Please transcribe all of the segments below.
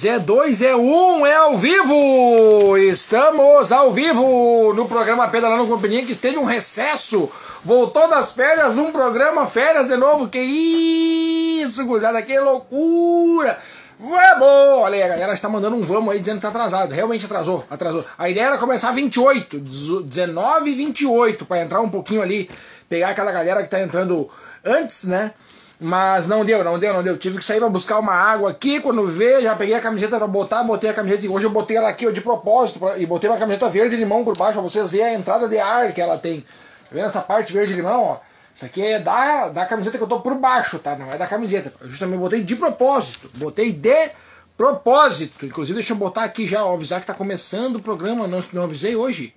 3, é 2, é 1, é ao vivo! Estamos ao vivo no programa Pedalando Companhia que teve um recesso. Voltou das férias, um programa férias de novo. Que isso, gurizada, que loucura! Vamos! Olha aí, a galera está mandando um vamos aí dizendo que tá atrasado. Realmente atrasou, atrasou. A ideia era começar 28, 19 e 28, para entrar um pouquinho ali, pegar aquela galera que tá entrando antes, né? Mas não deu, não deu, não deu. Tive que sair pra buscar uma água aqui. Quando vê, já peguei a camiseta pra botar, botei a camiseta. Hoje eu botei ela aqui ó, de propósito pra, e botei uma camiseta verde limão por baixo pra vocês verem a entrada de ar que ela tem. Tá vendo essa parte verde limão, ó? Isso aqui é da, da camiseta que eu tô por baixo, tá? Não é da camiseta. Eu justamente botei de propósito. Botei de propósito. Inclusive, deixa eu botar aqui já, ó, avisar que tá começando o programa. Não, não avisei hoje.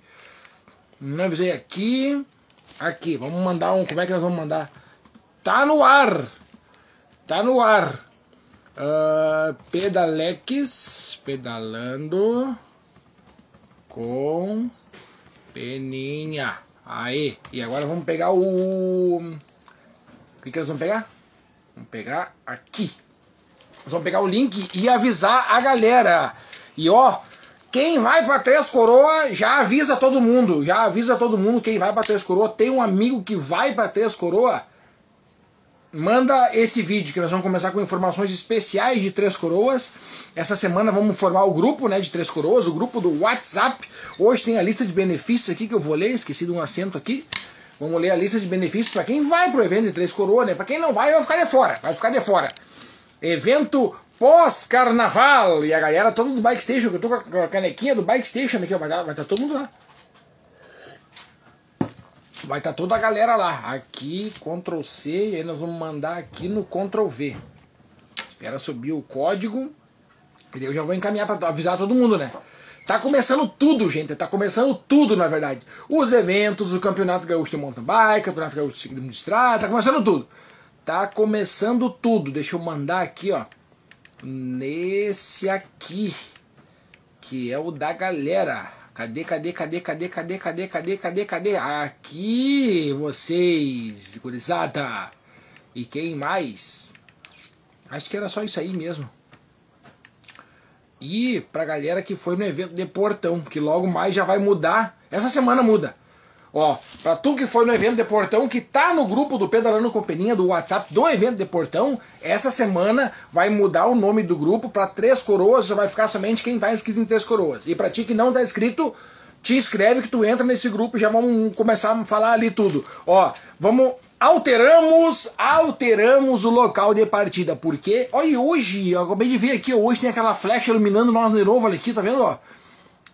Não avisei aqui. Aqui, vamos mandar um. Como é que nós vamos mandar? Tá no ar. Tá no ar. Uh, pedalando com peninha. Aí. E agora vamos pegar o. O que, que nós vamos pegar? Vamos pegar aqui. Nós vamos pegar o link e avisar a galera. E ó, quem vai para Três Coroa já avisa todo mundo. Já avisa todo mundo quem vai para Três Coroa. Tem um amigo que vai para Três Coroa manda esse vídeo que nós vamos começar com informações especiais de Três Coroas. Essa semana vamos formar o grupo né, de Três Coroas, o grupo do WhatsApp. Hoje tem a lista de benefícios aqui que eu vou ler, esqueci de um assento aqui. Vamos ler a lista de benefícios para quem vai pro evento de Três Coroas, né? Para quem não vai, vai ficar de fora, vai ficar de fora. Evento pós-carnaval e a galera toda do Bike Station, que eu tô com a canequinha do Bike Station aqui, vai estar tá todo mundo lá. Vai estar tá toda a galera lá. Aqui, Ctrl C, e aí nós vamos mandar aqui no Ctrl V. Espera subir o código. E eu já vou encaminhar para avisar todo mundo, né? Tá começando tudo, gente. Tá começando tudo, na verdade. Os eventos, o Campeonato Gaúcho de Mountain Bike, Campeonato Gaúcho de Ciclismo de Estrada, tá começando tudo. Tá começando tudo. Deixa eu mandar aqui, ó. Nesse aqui. Que é o da galera. Cadê, cadê, cadê, cadê, cadê, cadê, cadê, cadê, cadê? Aqui, vocês, gurizada. E quem mais? Acho que era só isso aí mesmo. E pra galera que foi no evento de Portão, que logo mais já vai mudar. Essa semana muda. Ó, pra tu que foi no evento de Portão, que tá no grupo do Pedalando Companhia do WhatsApp do evento de Portão, essa semana vai mudar o nome do grupo para Três Coroas, vai ficar somente quem tá inscrito em Três Coroas. E pra ti que não tá inscrito, te inscreve que tu entra nesse grupo, já vamos começar a falar ali tudo. Ó, vamos alteramos, alteramos o local de partida, porque olha hoje, eu acabei de ver aqui, hoje tem aquela flecha iluminando nós de novo, olha aqui, tá vendo, ó?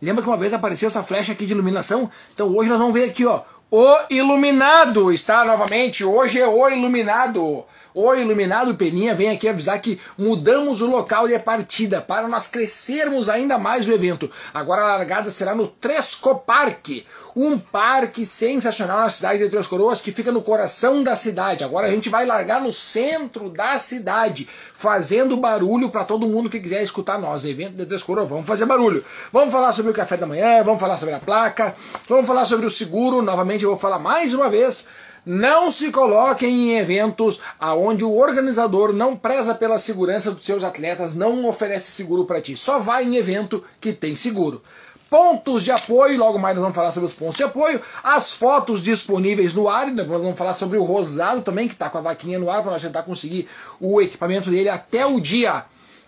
Lembra que uma vez apareceu essa flecha aqui de iluminação? Então hoje nós vamos ver aqui, ó. O iluminado está novamente. Hoje é o iluminado. O iluminado Peninha vem aqui avisar que mudamos o local de partida para nós crescermos ainda mais o evento. Agora a largada será no Tresco Parque, um parque sensacional na cidade de Três Coroas que fica no coração da cidade. Agora a gente vai largar no centro da cidade, fazendo barulho para todo mundo que quiser escutar nós. Evento de Três Coroas, vamos fazer barulho. Vamos falar sobre o café da manhã, vamos falar sobre a placa, vamos falar sobre o seguro. Novamente eu vou falar mais uma vez não se coloquem em eventos aonde o organizador não preza pela segurança dos seus atletas, não oferece seguro para ti. Só vai em evento que tem seguro. Pontos de apoio, logo mais nós vamos falar sobre os pontos de apoio, as fotos disponíveis no ar, nós vamos falar sobre o Rosado também, que está com a vaquinha no ar, para nós tentar conseguir o equipamento dele até o dia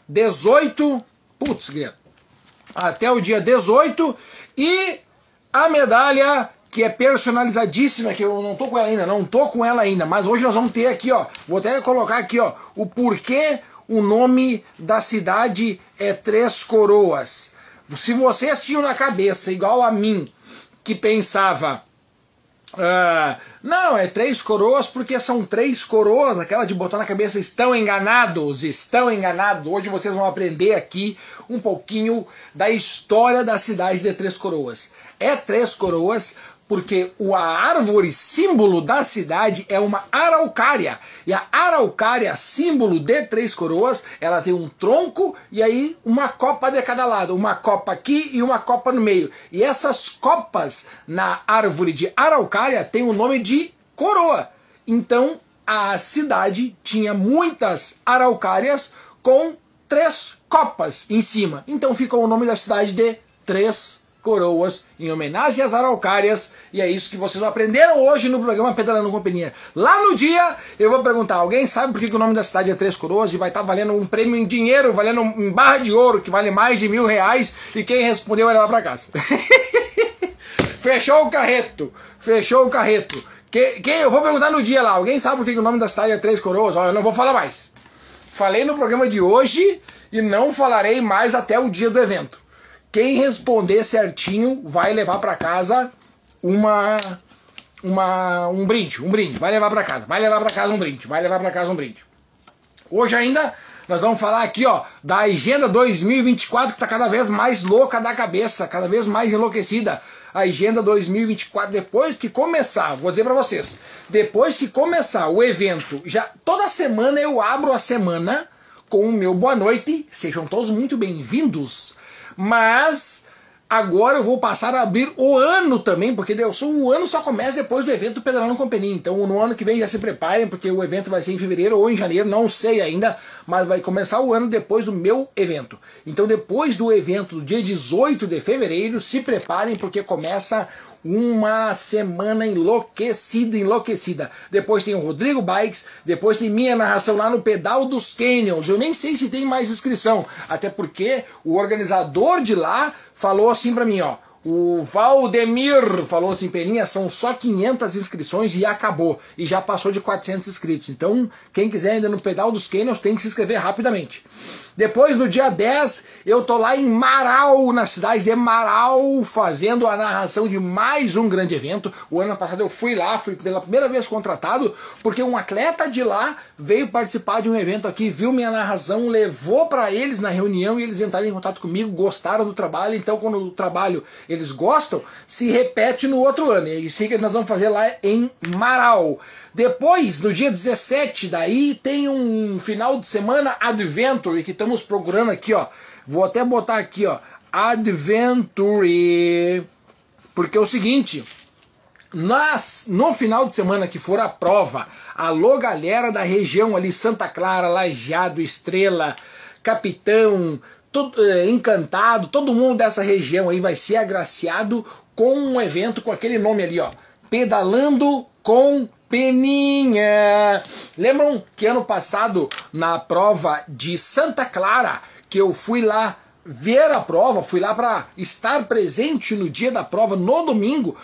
18. Putz, até o dia 18 e a medalha que é personalizadíssima, que eu não tô com ela ainda, não tô com ela ainda, mas hoje nós vamos ter aqui, ó, vou até colocar aqui, ó, o porquê o nome da cidade é Três Coroas. Se vocês tinham na cabeça, igual a mim, que pensava, uh, não, é Três Coroas porque são três coroas, aquela de botar na cabeça, estão enganados, estão enganados. Hoje vocês vão aprender aqui um pouquinho da história da cidade de Três Coroas. É Três Coroas porque a árvore símbolo da cidade é uma araucária. E a araucária, símbolo de Três Coroas, ela tem um tronco e aí uma copa de cada lado. Uma copa aqui e uma copa no meio. E essas copas na árvore de araucária tem o nome de coroa. Então a cidade tinha muitas araucárias com três copas em cima. Então ficou o nome da cidade de Três Coroas, em homenagem às araucárias, e é isso que vocês aprenderam hoje no programa Pedalando Companhia. Lá no dia, eu vou perguntar: alguém sabe por que, que o nome da cidade é Três Coroas e vai estar tá valendo um prêmio em dinheiro, valendo em barra de ouro, que vale mais de mil reais, e quem respondeu vai levar pra casa. Fechou o carreto, fechou o carreto. Quem, quem, eu vou perguntar no dia lá, alguém sabe por que, que o nome da cidade é Três Coroas? Ó, eu não vou falar mais. Falei no programa de hoje e não falarei mais até o dia do evento. Quem responder certinho vai levar para casa uma uma um brinde, um brinde, vai levar para casa, vai levar para casa um brinde, vai levar para casa um brinde. Hoje ainda nós vamos falar aqui, ó, da agenda 2024 que tá cada vez mais louca da cabeça, cada vez mais enlouquecida. A agenda 2024 depois que começar, vou dizer para vocês, depois que começar o evento, já toda semana eu abro a semana com o meu boa noite. Sejam todos muito bem-vindos mas agora eu vou passar a abrir o ano também, porque o ano só começa depois do evento Pedalando Companhia. Então no ano que vem já se preparem, porque o evento vai ser em fevereiro ou em janeiro, não sei ainda, mas vai começar o ano depois do meu evento. Então depois do evento, do dia 18 de fevereiro, se preparem, porque começa uma semana enlouquecida, enlouquecida. Depois tem o Rodrigo Bikes, depois tem minha narração lá no Pedal dos Canyons. Eu nem sei se tem mais inscrição, até porque o organizador de lá falou assim para mim, ó. O Valdemir falou assim, Peninha, são só 500 inscrições e acabou. E já passou de 400 inscritos. Então, quem quiser ainda no Pedal dos Canyons tem que se inscrever rapidamente. Depois, no dia 10, eu tô lá em Marau, na cidade de Marau, fazendo a narração de mais um grande evento. O ano passado eu fui lá, fui pela primeira vez contratado, porque um atleta de lá veio participar de um evento aqui, viu minha narração, levou para eles na reunião e eles entraram em contato comigo, gostaram do trabalho. Então, quando o trabalho eles gostam, se repete no outro ano. E isso que nós vamos fazer lá em Marau. Depois, no dia 17, daí tem um final de semana Adventure que estamos procurando aqui, ó. Vou até botar aqui, ó. Adventure. Porque é o seguinte, nas, no final de semana que for a prova, alô galera da região ali, Santa Clara, Lajeado, Estrela, Capitão, é, Encantado, todo mundo dessa região aí vai ser agraciado com um evento com aquele nome ali, ó. Pedalando com Peninha. Lembram que ano passado, na prova de Santa Clara, que eu fui lá ver a prova, fui lá para estar presente no dia da prova, no domingo.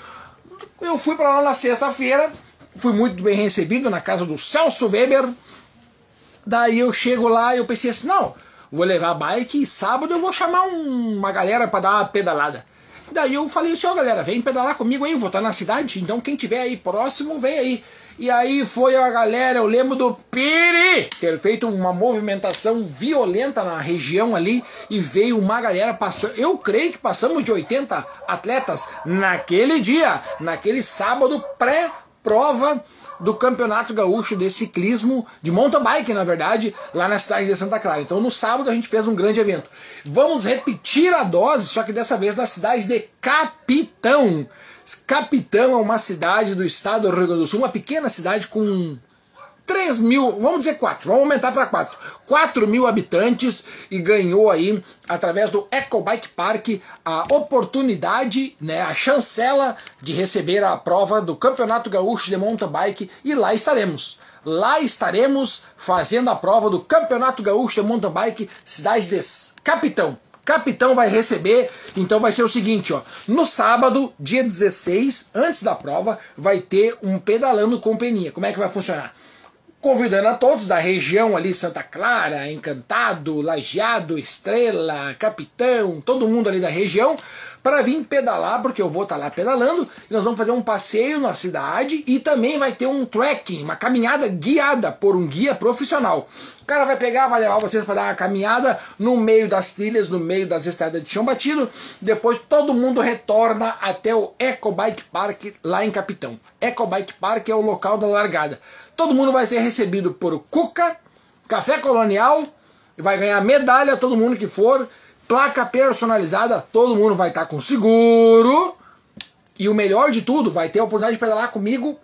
Eu fui para lá na sexta-feira, fui muito bem recebido na casa do Celso Weber. Daí eu chego lá e eu pensei assim: não, vou levar a bike e sábado eu vou chamar um, uma galera para dar uma pedalada. Daí eu falei assim, ó galera, vem pedalar comigo aí, vou estar na cidade, então quem tiver aí próximo, vem aí. E aí foi a galera, eu lembro do Piri ter feito uma movimentação violenta na região ali e veio uma galera passando. Eu creio que passamos de 80 atletas naquele dia, naquele sábado pré-prova do Campeonato Gaúcho de Ciclismo, de mountain bike, na verdade, lá na cidade de Santa Clara. Então no sábado a gente fez um grande evento. Vamos repetir a dose, só que dessa vez na cidade de Capitão. Capitão é uma cidade do estado do Rio Grande do Sul, uma pequena cidade com 3 mil, vamos dizer 4, vamos aumentar para 4. 4 mil habitantes e ganhou aí, através do Ecobike Park, a oportunidade, né, a chancela de receber a prova do Campeonato Gaúcho de Mountain Bike e lá estaremos. Lá estaremos fazendo a prova do Campeonato Gaúcho de Mountain Bike, cidade de Capitão. Capitão vai receber, então vai ser o seguinte, ó. No sábado, dia 16, antes da prova, vai ter um pedalando com peninha. Como é que vai funcionar? Convidando a todos da região ali, Santa Clara, Encantado, Lajeado, Estrela, Capitão, todo mundo ali da região, para vir pedalar, porque eu vou estar tá lá pedalando, e nós vamos fazer um passeio na cidade e também vai ter um trekking, uma caminhada guiada por um guia profissional. O cara vai pegar, vai levar vocês para dar uma caminhada no meio das trilhas, no meio das estradas de chão batido. Depois todo mundo retorna até o Ecobike Park lá em Capitão. Ecobike Park é o local da largada. Todo mundo vai ser recebido por Cuca, Café Colonial, vai ganhar medalha todo mundo que for, placa personalizada, todo mundo vai estar tá com seguro. E o melhor de tudo, vai ter a oportunidade de pedalar comigo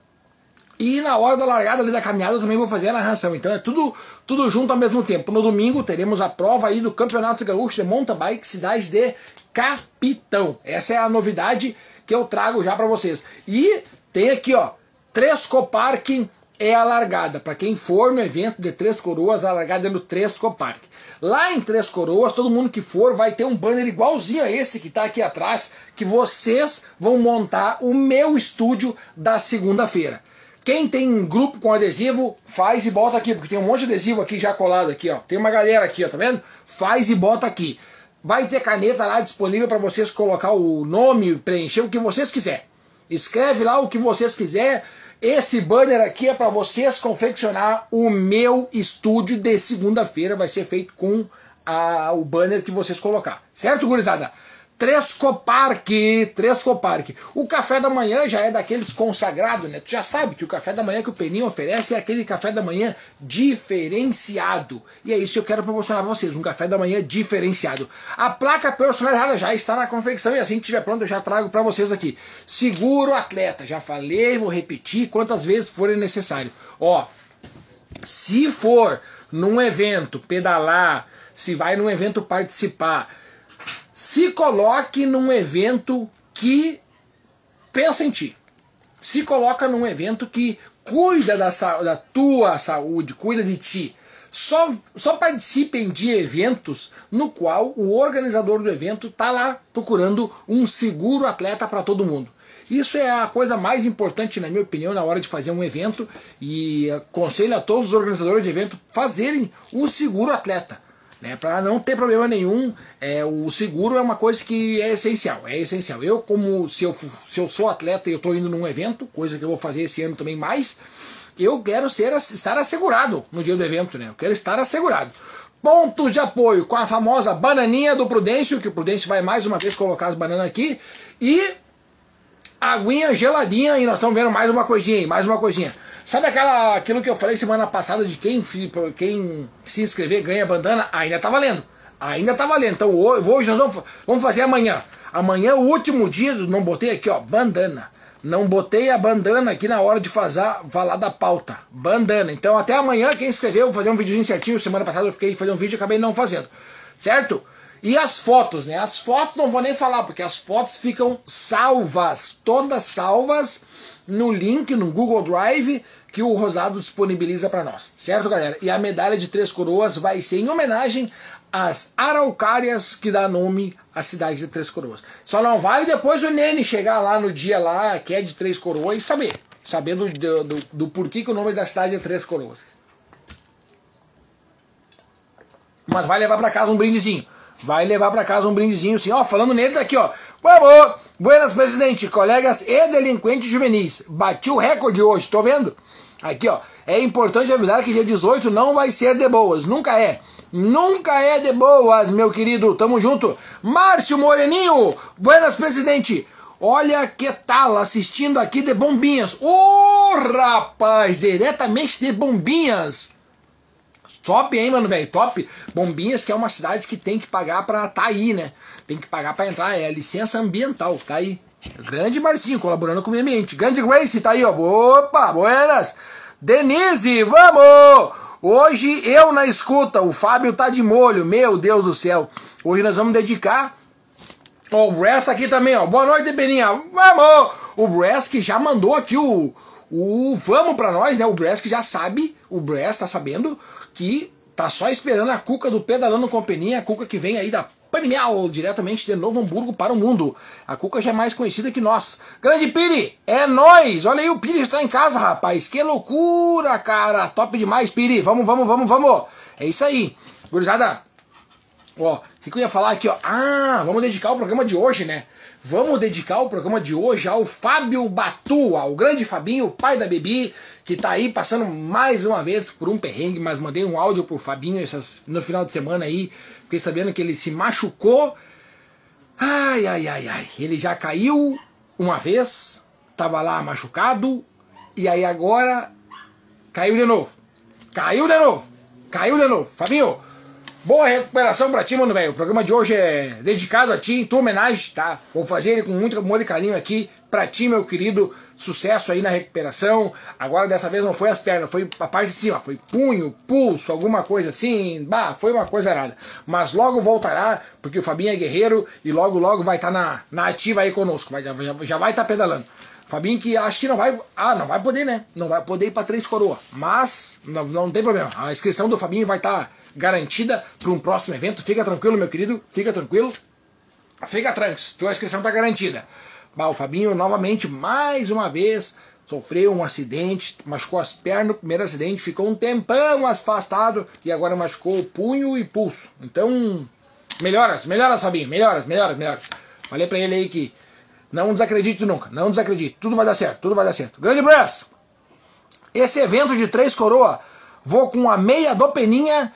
E na hora da largada ali da caminhada eu também vou fazer a narração. Então é tudo, tudo junto ao mesmo tempo. No domingo teremos a prova aí do Campeonato Gaúcho de Mountain Bike Cidade de Capitão. Essa é a novidade que eu trago já para vocês. E tem aqui, ó, Três Copark é a largada. Para quem for no evento de Três Coroas, a largada é no Três Copark. Lá em Três Coroas, todo mundo que for vai ter um banner igualzinho a esse que está aqui atrás, que vocês vão montar o meu estúdio da segunda-feira. Quem tem grupo com adesivo, faz e bota aqui, porque tem um monte de adesivo aqui já colado aqui, ó. Tem uma galera aqui, ó, tá vendo? Faz e bota aqui. Vai ter caneta lá disponível para vocês colocar o nome, preencher o que vocês quiser. Escreve lá o que vocês quiser. Esse banner aqui é para vocês confeccionar o meu estúdio de segunda-feira. Vai ser feito com a, o banner que vocês colocar. Certo, gurizada? Trescopark, Trescopark. O café da manhã já é daqueles consagrados, né? Tu já sabe que o café da manhã que o Peninho oferece é aquele café da manhã diferenciado. E é isso que eu quero proporcionar para vocês, um café da manhã diferenciado. A placa personalizada já está na confecção e assim que estiver pronto eu já trago para vocês aqui. Seguro atleta, já falei, vou repetir quantas vezes forem necessário. Ó, se for num evento pedalar, se vai num evento participar, se coloque num evento que pensa em ti. Se coloca num evento que cuida da, da tua saúde, cuida de ti. Só, só participem de eventos no qual o organizador do evento está lá procurando um seguro atleta para todo mundo. Isso é a coisa mais importante, na minha opinião, na hora de fazer um evento e aconselho a todos os organizadores de evento fazerem um seguro atleta. Né, para não ter problema nenhum, é, o seguro é uma coisa que é essencial, é essencial. Eu, como se eu, se eu sou atleta e eu estou indo num evento, coisa que eu vou fazer esse ano também mais, eu quero ser, estar assegurado no dia do evento, né? Eu quero estar assegurado. Pontos de apoio com a famosa bananinha do Prudêncio, que o Prudêncio vai mais uma vez colocar as bananas aqui, e aguinha geladinha, e nós estamos vendo mais uma coisinha, mais uma coisinha. Sabe aquela, aquilo que eu falei semana passada de quem, quem se inscrever ganha bandana? Ainda tá valendo. Ainda tá valendo. Então hoje nós vamos, vamos fazer amanhã. Amanhã é o último dia, não botei aqui, ó, bandana. Não botei a bandana aqui na hora de fazer, falar da pauta. Bandana. Então até amanhã, quem escreveu, vou fazer um videozinho certinho. Semana passada eu fiquei fazer um vídeo e acabei não fazendo. Certo? E as fotos, né? As fotos não vou nem falar, porque as fotos ficam salvas. Todas salvas no link no Google Drive que o Rosado disponibiliza para nós, certo, galera? E a medalha de Três Coroas vai ser em homenagem às araucárias que dá nome à cidade de Três Coroas. Só não vale depois o Nene chegar lá no dia lá que é de Três Coroas e saber, saber do, do, do porquê que o nome da cidade é Três Coroas. Mas vai levar para casa um brindezinho. Vai levar para casa um brindezinho, sim. Ó, falando nele daqui, ó. Vamos! Buenas, presidente, colegas e delinquentes juvenis. Bati o recorde hoje, tô vendo? Aqui, ó. É importante avisar que dia 18 não vai ser de boas. Nunca é. Nunca é de boas, meu querido. Tamo junto. Márcio Moreninho. Buenas, presidente. Olha que tal assistindo aqui de Bombinhas. Ô, oh, rapaz, diretamente de Bombinhas. Top, hein, mano, velho? Top. Bombinhas, que é uma cidade que tem que pagar pra tá aí, né? Tem que pagar pra entrar. É licença ambiental, tá aí. Grande Marcinho, colaborando com o meio ambiente. Grande Grace, tá aí, ó. Opa, buenas. Denise, vamos! Hoje eu na escuta, o Fábio tá de molho, meu Deus do céu. Hoje nós vamos dedicar. Ó, o Brass tá aqui também, ó. Boa noite, Beninha. Vamos! O Brass que já mandou aqui o, o vamos pra nós, né? O Brass que já sabe, o Brass tá sabendo que tá só esperando a Cuca do Pedalando Companhia, a Cuca que vem aí da Panimial, diretamente de Novo Hamburgo para o mundo. A Cuca já é mais conhecida que nós. Grande Piri, é nós. Olha aí, o Piri está em casa, rapaz. Que loucura, cara. Top demais, Piri. Vamos, vamos, vamos, vamos. É isso aí. Gurizada, ó, o que eu ia falar aqui, ó? Ah, vamos dedicar o programa de hoje, né? Vamos dedicar o programa de hoje ao Fábio Batu, ao grande Fabinho, pai da Bebi, que tá aí passando mais uma vez por um perrengue, mas mandei um áudio pro Fabinho essas, no final de semana aí, fiquei sabendo que ele se machucou. Ai, ai, ai, ai. Ele já caiu uma vez, tava lá machucado, e aí agora caiu de novo. Caiu de novo. Caiu de novo. Fabinho, Boa recuperação pra ti, mano, velho. O programa de hoje é dedicado a ti, em tua homenagem, tá? Vou fazer ele com muito amor e carinho aqui pra ti, meu querido. Sucesso aí na recuperação. Agora dessa vez não foi as pernas, foi a parte de cima. Foi punho, pulso, alguma coisa assim. Bah, foi uma coisa errada. Mas logo voltará, porque o Fabinho é guerreiro e logo, logo vai estar tá na, na ativa aí conosco. Vai, já, já vai estar tá pedalando. Fabinho que acho que não vai. Ah, não vai poder, né? Não vai poder ir pra Três Coroa. Mas não, não tem problema. A inscrição do Fabinho vai estar. Tá garantida para um próximo evento. Fica tranquilo, meu querido, fica tranquilo. Fica tranquilo, tua inscrição está garantida. Bah, o Fabinho novamente, mais uma vez, sofreu um acidente, machucou as pernas no primeiro acidente, ficou um tempão afastado e agora machucou o punho e pulso. Então, melhoras, melhoras, Fabinho, melhoras, melhoras, melhoras. Falei para ele aí que não desacredite nunca, não desacredite, tudo vai dar certo, tudo vai dar certo. Grande abraço! Esse evento de Três Coroa, vou com a meia do Peninha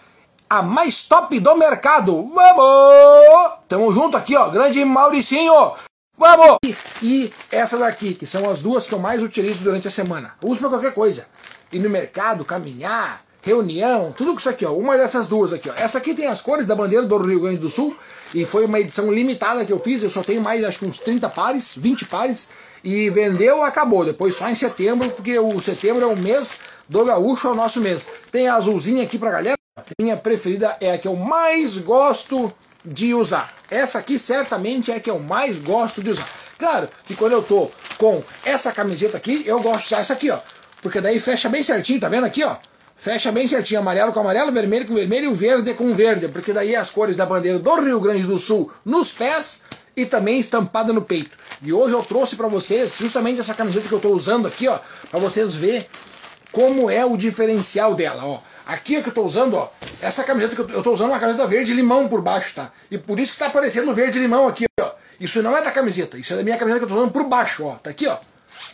a mais top do mercado. Vamos! Tamo junto aqui, ó. Grande Mauricinho. Vamos! E, e essas aqui, que são as duas que eu mais utilizo durante a semana. uso pra qualquer coisa. Ir no mercado, caminhar, reunião, tudo isso aqui, ó. Uma dessas duas aqui, ó. Essa aqui tem as cores da bandeira do Rio Grande do Sul. E foi uma edição limitada que eu fiz. Eu só tenho mais, acho que uns 30 pares, 20 pares. E vendeu, acabou. Depois só em setembro, porque o setembro é o mês do gaúcho, é o nosso mês. Tem a azulzinha aqui pra galera. Minha preferida é a que eu mais gosto de usar. Essa aqui certamente é a que eu mais gosto de usar. Claro que quando eu tô com essa camiseta aqui, eu gosto de usar essa aqui, ó. Porque daí fecha bem certinho, tá vendo aqui, ó? Fecha bem certinho, amarelo com amarelo, vermelho com vermelho e o verde com verde. Porque daí as cores da bandeira do Rio Grande do Sul nos pés e também estampada no peito. E hoje eu trouxe para vocês justamente essa camiseta que eu tô usando aqui, ó. Pra vocês verem como é o diferencial dela, ó. Aqui é que eu tô usando, ó, essa camiseta que eu, tô usando é uma camiseta verde limão por baixo, tá? E por isso que está aparecendo verde limão aqui, ó. Isso não é da camiseta, isso é da minha camiseta que eu tô usando por baixo, ó. Tá aqui, ó.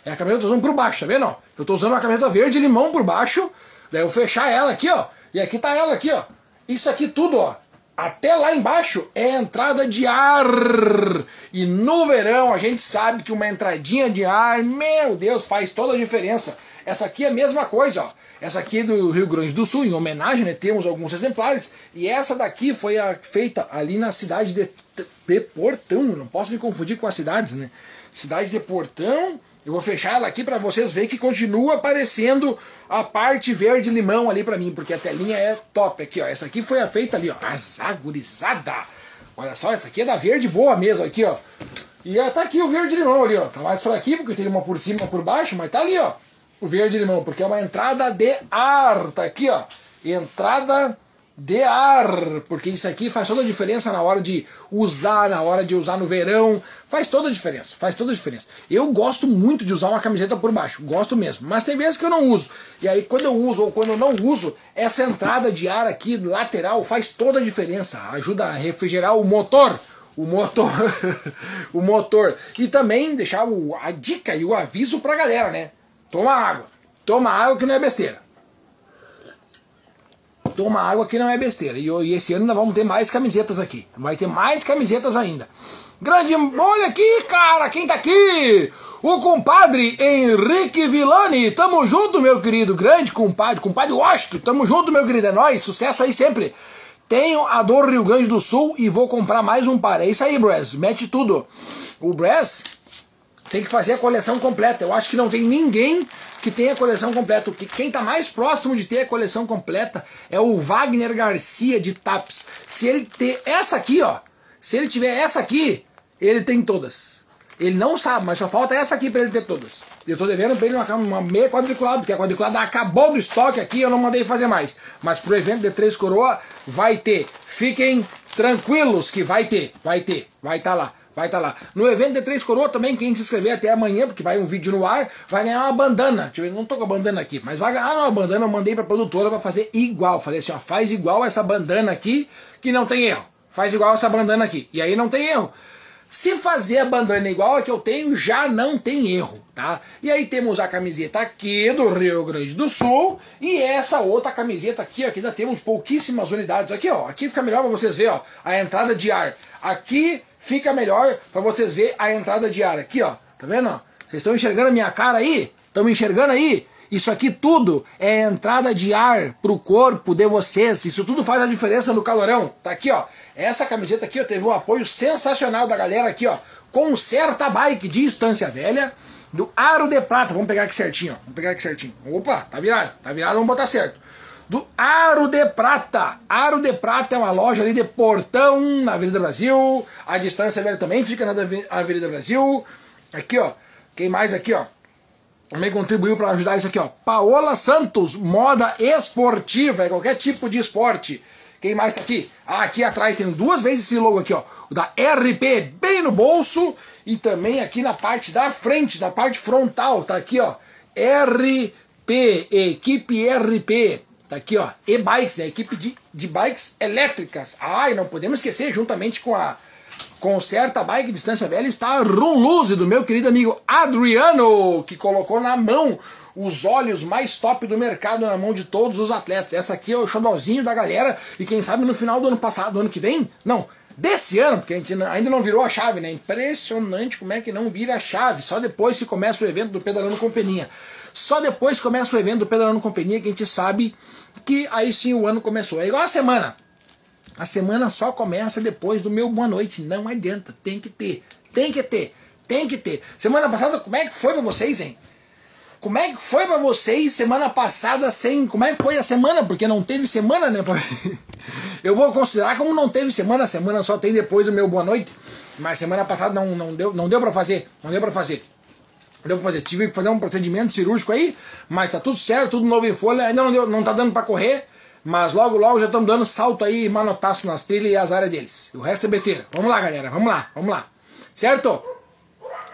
É a camiseta que eu tô usando por baixo, tá vendo? Ó? Eu tô usando uma camiseta verde limão por baixo, daí eu fechar ela aqui, ó. E aqui tá ela aqui, ó. Isso aqui tudo, ó. Até lá embaixo é entrada de ar. E no verão a gente sabe que uma entradinha de ar, meu Deus, faz toda a diferença. Essa aqui é a mesma coisa, ó. Essa aqui é do Rio Grande do Sul, em homenagem, né, temos alguns exemplares. E essa daqui foi a, feita ali na cidade de, de Portão. Não posso me confundir com as cidades, né? Cidade de Portão. Eu vou fechar ela aqui para vocês verem que continua aparecendo a parte verde limão ali para mim, porque a telinha é top aqui, ó. Essa aqui foi a feita ali, ó, azagurizada. Olha só, essa aqui é da verde boa mesmo aqui, ó. E tá aqui o verde limão ali, ó. Tá mais fraquinho porque tem uma por cima, uma por baixo, mas tá ali, ó o verde limão, porque é uma entrada de ar, tá aqui ó, entrada de ar, porque isso aqui faz toda a diferença na hora de usar, na hora de usar no verão, faz toda a diferença, faz toda a diferença. Eu gosto muito de usar uma camiseta por baixo, gosto mesmo, mas tem vezes que eu não uso. E aí quando eu uso ou quando eu não uso, essa entrada de ar aqui lateral faz toda a diferença, ajuda a refrigerar o motor, o motor, o motor. E também deixar o, a dica e o aviso pra galera, né? Toma água. Toma água que não é besteira. Toma água que não é besteira. E, e esse ano ainda vamos ter mais camisetas aqui. Vai ter mais camisetas ainda. Grande. Olha aqui, cara, quem tá aqui? O compadre Henrique Villani. Tamo junto, meu querido. Grande compadre. Compadre Washington. Tamo junto, meu querido. É nóis. Sucesso aí sempre. Tenho a do Rio Grande do Sul e vou comprar mais um par. É isso aí, Bress. Mete tudo. O Bress tem que fazer a coleção completa. Eu acho que não tem ninguém que tenha a coleção completa. Quem está mais próximo de ter a coleção completa é o Wagner Garcia de Taps. Se ele ter essa aqui, ó, se ele tiver essa aqui, ele tem todas. Ele não sabe, mas só falta essa aqui para ele ter todas. Eu estou devendo para ele uma, uma meia quadriculada, porque a quadriculada acabou do estoque aqui eu não mandei fazer mais. Mas pro evento de Três Coroa vai ter. Fiquem tranquilos que vai ter, vai ter, vai estar tá lá. Vai estar tá lá. No evento de Três Coroas também, quem se inscrever até amanhã, porque vai um vídeo no ar, vai ganhar uma bandana. Ver, não tô com a bandana aqui, mas vai ganhar uma bandana. Eu mandei pra produtora pra fazer igual. Falei assim, ó, faz igual essa bandana aqui, que não tem erro. Faz igual essa bandana aqui. E aí não tem erro. Se fazer a bandana igual a que eu tenho, já não tem erro, tá? E aí temos a camiseta aqui do Rio Grande do Sul e essa outra camiseta aqui, ó, que ainda temos pouquíssimas unidades aqui, ó. Aqui fica melhor para vocês verem, ó, a entrada de ar. Aqui fica melhor para vocês ver a entrada de ar. Aqui, ó. Tá vendo? Vocês estão enxergando a minha cara aí? Estão me enxergando aí? Isso aqui tudo é entrada de ar pro corpo de vocês. Isso tudo faz a diferença no calorão. Tá aqui, ó. Essa camiseta aqui ó, teve um apoio sensacional da galera aqui, ó. Conserta Bike de Estância Velha, do Aro de Prata. Vamos pegar aqui certinho, ó. Vamos pegar aqui certinho. Opa, tá virado. Tá virado, vamos botar certo. Do Aro de Prata. Aro de Prata é uma loja ali de Portão, na Avenida Brasil. A Distância Velha também fica na Avenida Brasil. Aqui, ó. Quem mais aqui, ó? também contribuiu para ajudar isso aqui, ó. Paola Santos, moda esportiva, é qualquer tipo de esporte. Quem mais tá aqui? Ah, aqui atrás tem duas vezes esse logo aqui, ó. O da RP bem no bolso e também aqui na parte da frente, na parte frontal, tá aqui, ó. RP, equipe RP. Tá aqui, ó. E-bikes, né? Equipe de, de bikes elétricas. Ah, e não podemos esquecer, juntamente com a Conserta Bike Distância Velha está a Runluse do meu querido amigo Adriano, que colocou na mão os olhos mais top do mercado na mão de todos os atletas. Essa aqui é o xodózinho da galera e quem sabe no final do ano passado, do ano que vem, não, desse ano, porque a gente ainda não virou a chave, né? Impressionante como é que não vira a chave. Só depois que começa o evento do Pedalando com Peninha. Só depois que começa o evento do Pedalando com Peninha que a gente sabe que aí sim o ano começou. É igual a semana. A semana só começa depois do meu boa noite. Não adianta, tem que ter. Tem que ter. Tem que ter. Semana passada, como é que foi pra vocês, hein? Como é que foi pra vocês semana passada sem. Como é que foi a semana? Porque não teve semana, né? Eu vou considerar como não teve semana, semana só tem depois do meu boa noite. Mas semana passada não, não deu, não deu pra fazer. Não deu pra fazer. Não deu pra fazer. Tive que fazer um procedimento cirúrgico aí, mas tá tudo certo, tudo novo em folha. Ainda não, deu, não tá dando pra correr. Mas logo, logo já estamos dando salto aí, manotaço nas trilhas e as áreas deles. O resto é besteira. Vamos lá, galera. Vamos lá, vamos lá. Certo?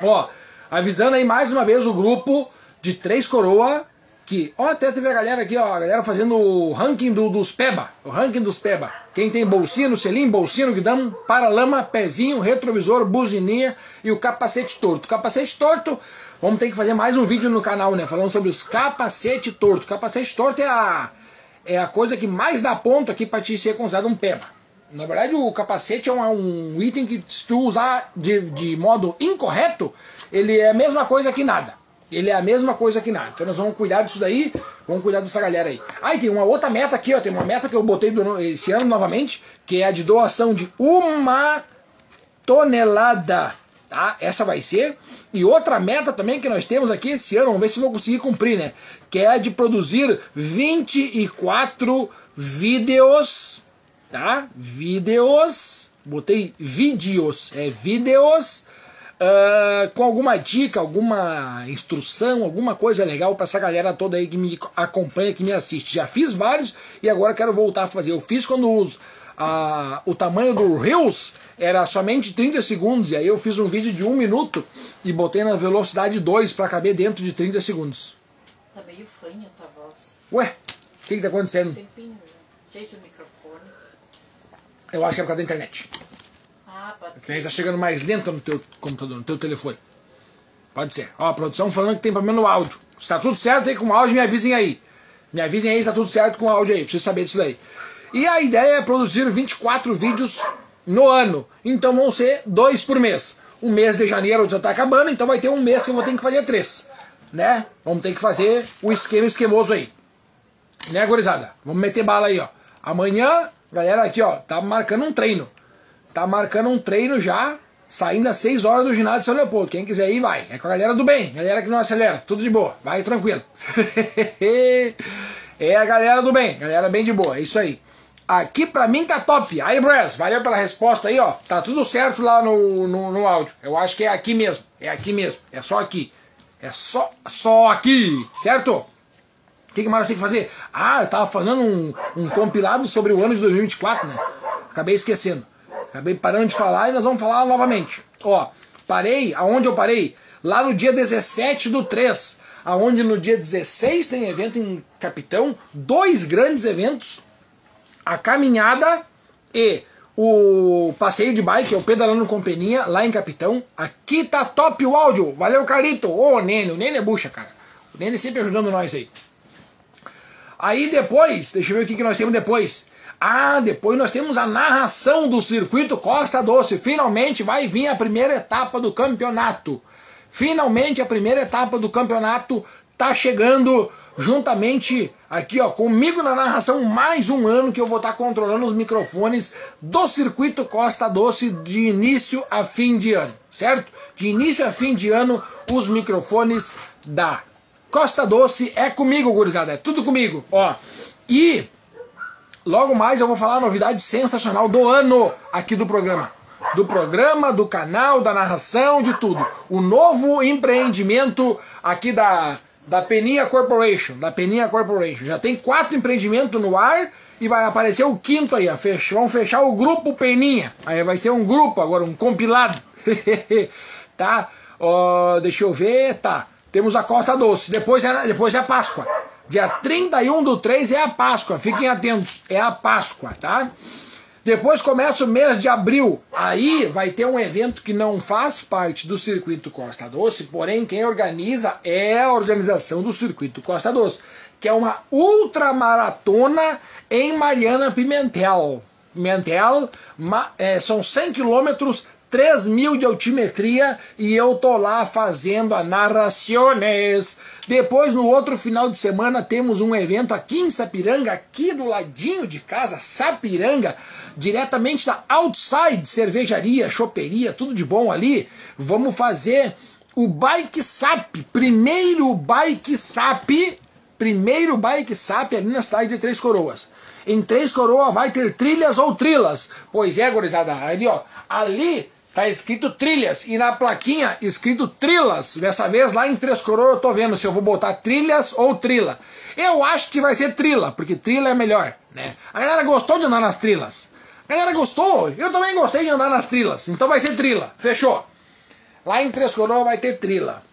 Ó, avisando aí mais uma vez o grupo de Três Coroa. Que, ó, até teve a galera aqui, ó, a galera fazendo o ranking do, dos Peba. O ranking dos Peba. Quem tem bolsinha no selim, bolsinha no guidão, paralama, pezinho, retrovisor, buzininha e o capacete torto. Capacete torto, vamos ter que fazer mais um vídeo no canal, né? Falando sobre os capacete torto. Capacete torto é a é a coisa que mais dá ponto aqui para te ser considerado um peba. Na verdade, o capacete é um, é um item que, se tu usar de, de modo incorreto, ele é a mesma coisa que nada. Ele é a mesma coisa que nada. Então nós vamos cuidar disso daí, vamos cuidar dessa galera aí. Ah, tem uma outra meta aqui, ó. Tem uma meta que eu botei esse ano novamente, que é a de doação de uma tonelada. Tá? Essa vai ser. E outra meta também que nós temos aqui esse ano, vamos ver se vou conseguir cumprir, né? Que é a de produzir 24 vídeos, tá? Vídeos, botei vídeos, é vídeos uh, com alguma dica, alguma instrução, alguma coisa legal para essa galera toda aí que me acompanha, que me assiste. Já fiz vários e agora quero voltar a fazer. Eu fiz quando o tamanho do Reels era somente 30 segundos, e aí eu fiz um vídeo de um minuto e botei na velocidade 2 para caber dentro de 30 segundos. Tá meio fanha a tua voz. Ué, o que, que tá acontecendo? Tempinho, o microfone. Eu acho que é por causa da internet. A internet tá chegando mais lenta no teu computador, no teu telefone. Pode ser. Ó, a produção falando que tem problema no áudio. Se tá tudo certo aí com o áudio, me avisem aí. Me avisem aí se tá tudo certo com o áudio aí. Preciso saber disso daí. E a ideia é produzir 24 vídeos no ano. Então vão ser dois por mês. O mês de janeiro já está acabando, então vai ter um mês que eu vou ter que fazer três. Né? Vamos ter que fazer o esquema esquemoso aí. Né, gurizada? Vamos meter bala aí, ó. Amanhã, galera, aqui, ó, tá marcando um treino. Tá marcando um treino já, saindo às 6 horas do ginásio de São Leopoldo. Quem quiser ir, vai. É com a galera do bem, galera que não acelera. Tudo de boa, vai tranquilo. é a galera do bem, galera bem de boa, é isso aí. Aqui pra mim tá top. Aí, Bress, valeu pela resposta aí, ó. Tá tudo certo lá no, no, no áudio. Eu acho que é aqui mesmo. É aqui mesmo. É só aqui. É só, só aqui. Certo? O que, que mais tem que fazer? Ah, eu tava fazendo um, um compilado sobre o ano de 2024, né? Acabei esquecendo. Acabei parando de falar e nós vamos falar novamente. Ó, parei, aonde eu parei? Lá no dia 17 do 3. Aonde no dia 16 tem evento em Capitão. Dois grandes eventos a caminhada e o passeio de bike, o pedalando com peninha, lá em Capitão. Aqui tá top o áudio. Valeu, Carito. Ô, oh, Nene. O Nene é bucha, cara. O Nene sempre ajudando nós aí. Aí depois, deixa eu ver o que, que nós temos depois. Ah, depois nós temos a narração do circuito Costa Doce. Finalmente vai vir a primeira etapa do campeonato. Finalmente a primeira etapa do campeonato tá chegando juntamente aqui ó, comigo na narração, mais um ano que eu vou estar controlando os microfones do circuito Costa Doce de início a fim de ano, certo? De início a fim de ano, os microfones da Costa Doce é comigo, gurizada, é tudo comigo, ó. E logo mais eu vou falar a novidade sensacional do ano aqui do programa do programa, do canal, da narração, de tudo. O novo empreendimento aqui da, da Peninha Corporation. Da Peninha Corporation. Já tem quatro empreendimentos no ar e vai aparecer o quinto aí. Ó. Fech, vamos fechar o grupo Peninha. Aí vai ser um grupo agora, um compilado. tá? Ó, deixa eu ver. Tá. Temos a Costa Doce. Depois é, depois é a Páscoa. Dia 31 do 3 é a Páscoa. Fiquem atentos. É a Páscoa, tá? Depois começa o mês de abril. Aí vai ter um evento que não faz parte do Circuito Costa Doce, porém quem organiza é a organização do Circuito Costa Doce, que é uma ultramaratona em Mariana Pimentel. Pimentel é, são 100 quilômetros 3 mil de altimetria e eu tô lá fazendo a narrações. Depois, no outro final de semana, temos um evento aqui em Sapiranga, aqui do ladinho de casa, Sapiranga, diretamente da Outside Cervejaria, Choperia, tudo de bom ali. Vamos fazer o Bike Sap, primeiro Bike Sap, primeiro Bike Sap ali na cidade de Três Coroas. Em Três Coroas vai ter trilhas ou trilas. Pois é, gorizada, ali ó, ali Tá escrito trilhas e na plaquinha escrito trilas. Dessa vez lá em Três Coroas eu tô vendo se eu vou botar trilhas ou trila. Eu acho que vai ser trila, porque trila é melhor, né? A galera gostou de andar nas trilas. A galera gostou, eu também gostei de andar nas trilas. Então vai ser trila, fechou. Lá em Três Coroas vai ter trila.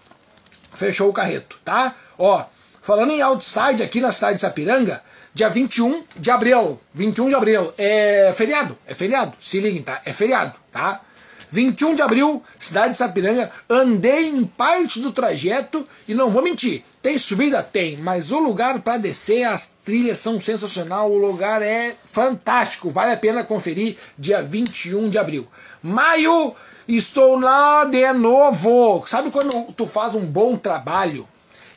Fechou o carreto, tá? Ó, falando em outside aqui na cidade de Sapiranga, dia 21 de abril. 21 de abril é feriado, é feriado. Se liguem, tá? É feriado, tá? 21 de abril, cidade de Sapiranga, andei em parte do trajeto e não vou mentir, tem subida? Tem, mas o lugar para descer, as trilhas são sensacional, o lugar é fantástico, vale a pena conferir dia 21 de abril. Maio, estou lá de novo. Sabe quando tu faz um bom trabalho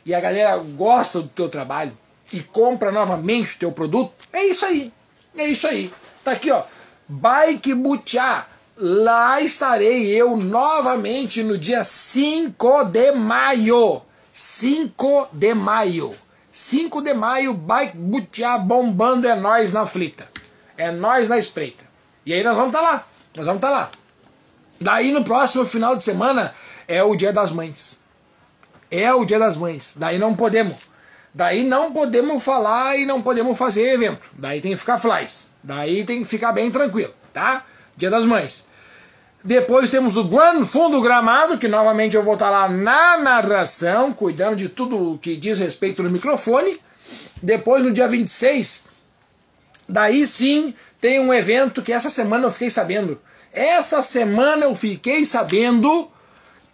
e a galera gosta do teu trabalho e compra novamente o teu produto? É isso aí. É isso aí. Tá aqui, ó. Bike Butiá. Lá estarei eu novamente no dia 5 de maio. 5 de maio. 5 de maio, Bike Butiá bombando, é nós na flita. É nós na espreita. E aí nós vamos estar tá lá. Nós vamos estar tá lá. Daí no próximo final de semana é o dia das mães. É o dia das mães. Daí não podemos. Daí não podemos falar e não podemos fazer evento. Daí tem que ficar flies. Daí tem que ficar bem tranquilo, tá? Dia das Mães. Depois temos o Grand Fundo Gramado, que novamente eu vou estar lá na narração, cuidando de tudo que diz respeito no microfone. Depois, no dia 26, daí sim tem um evento que essa semana eu fiquei sabendo. Essa semana eu fiquei sabendo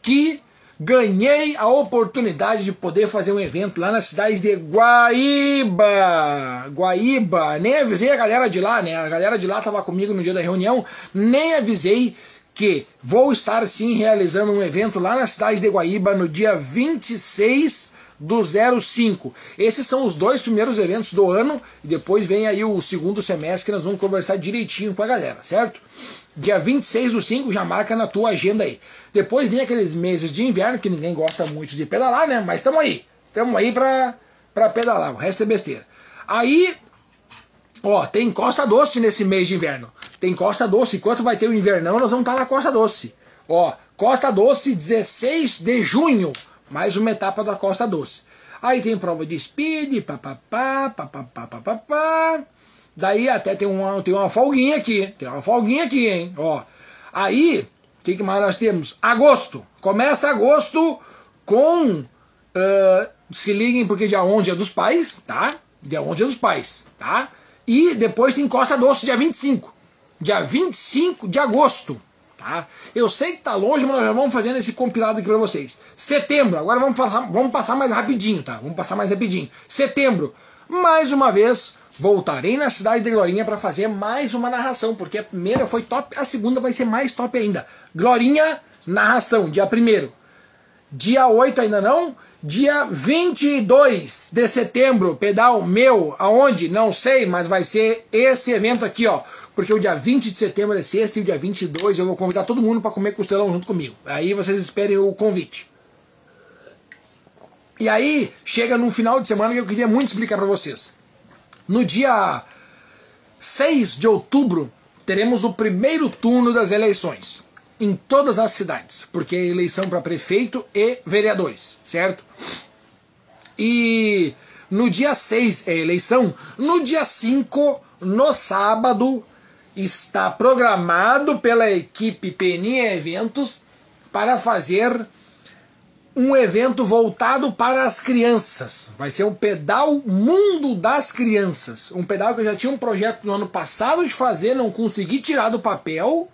que ganhei a oportunidade de poder fazer um evento lá na cidade de Guaíba. Guaíba. Nem avisei a galera de lá, né? A galera de lá estava comigo no dia da reunião. Nem avisei que vou estar sim realizando um evento lá na cidade de Guaíba no dia 26 do 05. Esses são os dois primeiros eventos do ano e depois vem aí o segundo semestre que nós vamos conversar direitinho com a galera, certo? Dia 26 do 5 já marca na tua agenda aí. Depois vem aqueles meses de inverno que ninguém gosta muito de pedalar, né? Mas estamos aí. Estamos aí pra pedalar. O resto é besteira. Aí, ó, tem Costa Doce nesse mês de inverno. Tem Costa Doce. Enquanto vai ter o invernão, nós vamos estar na Costa Doce. Ó, Costa Doce, 16 de junho mais uma etapa da Costa Doce. Aí tem prova de speed, papapá, papapá, papapá. Daí até tem uma, tem uma folguinha aqui. Tem uma folguinha aqui, hein? Ó. Aí, o que, que mais nós temos? Agosto. Começa agosto com. Uh, se liguem, porque dia 11 é dos pais, tá? Dia 11 é dos pais, tá? E depois tem Costa Doce, dia 25. Dia 25 de agosto. Tá? Eu sei que tá longe, mas nós já vamos fazendo esse compilado aqui para vocês. Setembro, agora vamos passar, vamos passar mais rapidinho, tá? Vamos passar mais rapidinho. Setembro, mais uma vez, voltarei na cidade de Glorinha para fazer mais uma narração, porque a primeira foi top, a segunda vai ser mais top ainda. Glorinha, narração, dia primeiro. Dia 8 ainda não, Dia 22 de setembro, pedal meu, aonde? Não sei, mas vai ser esse evento aqui, ó. Porque o dia 20 de setembro é sexta e o dia 22 eu vou convidar todo mundo para comer costelão junto comigo. Aí vocês esperem o convite. E aí, chega num final de semana que eu queria muito explicar para vocês. No dia 6 de outubro, teremos o primeiro turno das eleições em todas as cidades, porque é eleição para prefeito e vereadores, certo? E no dia 6 é eleição, no dia 5, no sábado, está programado pela equipe Peninha Eventos para fazer um evento voltado para as crianças. Vai ser um pedal Mundo das Crianças. Um pedal que eu já tinha um projeto no ano passado de fazer, não consegui tirar do papel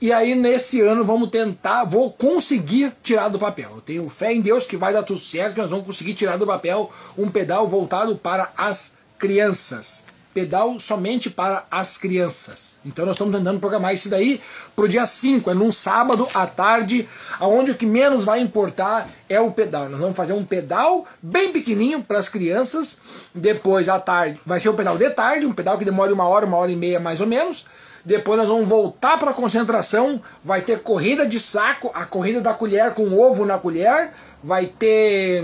e aí nesse ano vamos tentar, vou conseguir tirar do papel. Eu tenho fé em Deus que vai dar tudo certo, que nós vamos conseguir tirar do papel um pedal voltado para as crianças. Pedal somente para as crianças. Então nós estamos tentando programar isso daí para o dia 5, é num sábado à tarde, aonde o que menos vai importar é o pedal. Nós vamos fazer um pedal bem pequenininho para as crianças, depois à tarde vai ser o pedal de tarde, um pedal que demore uma hora, uma hora e meia mais ou menos, depois nós vamos voltar para a concentração. Vai ter corrida de saco, a corrida da colher com ovo na colher. Vai ter.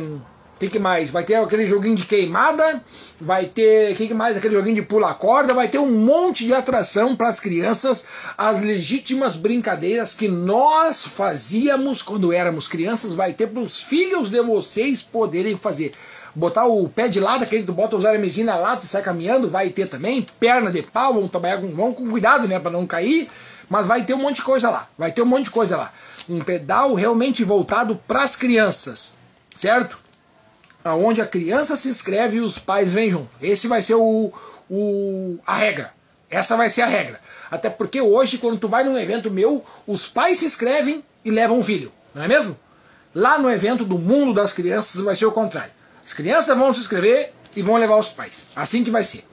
Que, que mais? Vai ter aquele joguinho de queimada. Vai ter. Que, que mais? Aquele joguinho de pula-corda. Vai ter um monte de atração para as crianças. As legítimas brincadeiras que nós fazíamos quando éramos crianças. Vai ter para os filhos de vocês poderem fazer botar o pé de lado, aquele que tu bota os aramezinhos na lata e sai caminhando, vai ter também, perna de pau, vamos trabalhar com, vamos com cuidado, né, para não cair, mas vai ter um monte de coisa lá, vai ter um monte de coisa lá. Um pedal realmente voltado para as crianças, certo? Aonde a criança se inscreve e os pais vêm junto. Esse vai ser o, o, a regra. Essa vai ser a regra. Até porque hoje, quando tu vai num evento meu, os pais se inscrevem e levam o filho, não é mesmo? Lá no evento do mundo das crianças vai ser o contrário. As crianças vão se inscrever e vão levar os pais. Assim que vai ser.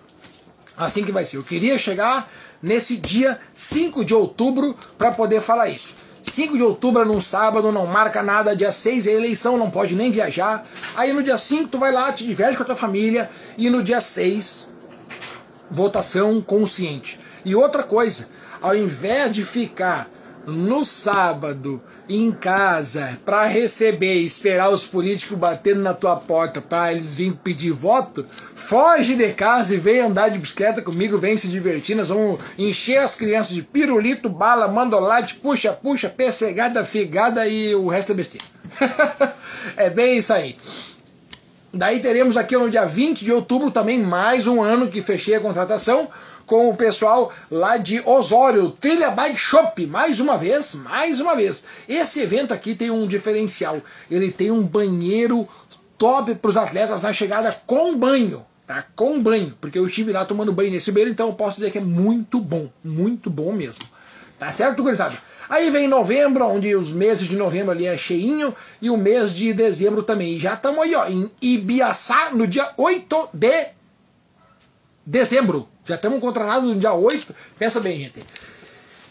Assim que vai ser. Eu queria chegar nesse dia 5 de outubro para poder falar isso. 5 de outubro num sábado, não marca nada. Dia 6 é eleição, não pode nem viajar. Aí no dia 5 tu vai lá, te diverte com a tua família. E no dia 6, votação consciente. E outra coisa, ao invés de ficar no sábado em casa para receber esperar os políticos batendo na tua porta para eles virem pedir voto, foge de casa e vem andar de bicicleta comigo, vem se divertir. Nós vamos encher as crianças de pirulito, bala, mandolate, puxa, puxa, pessegada, figada e o resto é besteira. é bem isso aí. Daí teremos aqui no dia 20 de outubro também mais um ano que fechei a contratação com o pessoal lá de Osório, Trilha Bike Shop, mais uma vez, mais uma vez. Esse evento aqui tem um diferencial, ele tem um banheiro top para os atletas na chegada com banho, tá? Com banho, porque eu estive lá tomando banho nesse banheiro, então eu posso dizer que é muito bom, muito bom mesmo. Tá certo, gurizada? Aí vem novembro, onde os meses de novembro ali é cheinho, e o mês de dezembro também. E já estamos aí, ó, em Ibiaçá, no dia 8 de dezembro. Já estamos contratados no dia 8. Pensa bem, gente.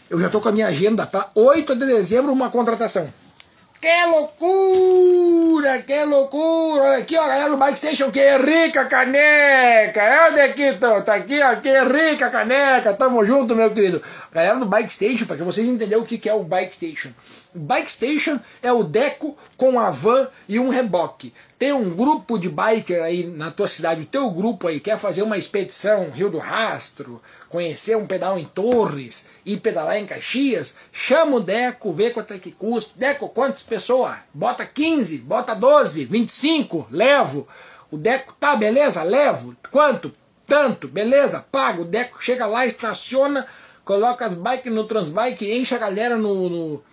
Eu já estou com a minha agenda para 8 de dezembro uma contratação. Que loucura, que loucura. Olha aqui, ó, galera do Bike Station, que rica caneca. Onde aqui, tô? Tá aqui, ó, que rica caneca. Tamo junto, meu querido. Galera do Bike Station, para que vocês entenderem o que é o Bike Station. Bike Station é o Deco com a van e um reboque. Tem um grupo de biker aí na tua cidade, o teu grupo aí quer fazer uma expedição Rio do Rastro, conhecer um pedal em Torres e pedalar em Caxias, chama o Deco, vê quanto é que custa. Deco, quantas pessoas? Bota 15, bota 12, 25, levo. O Deco, tá, beleza? Levo. Quanto? Tanto, beleza? Paga. O Deco chega lá, estaciona, coloca as bikes no Transbike, enche a galera no, no,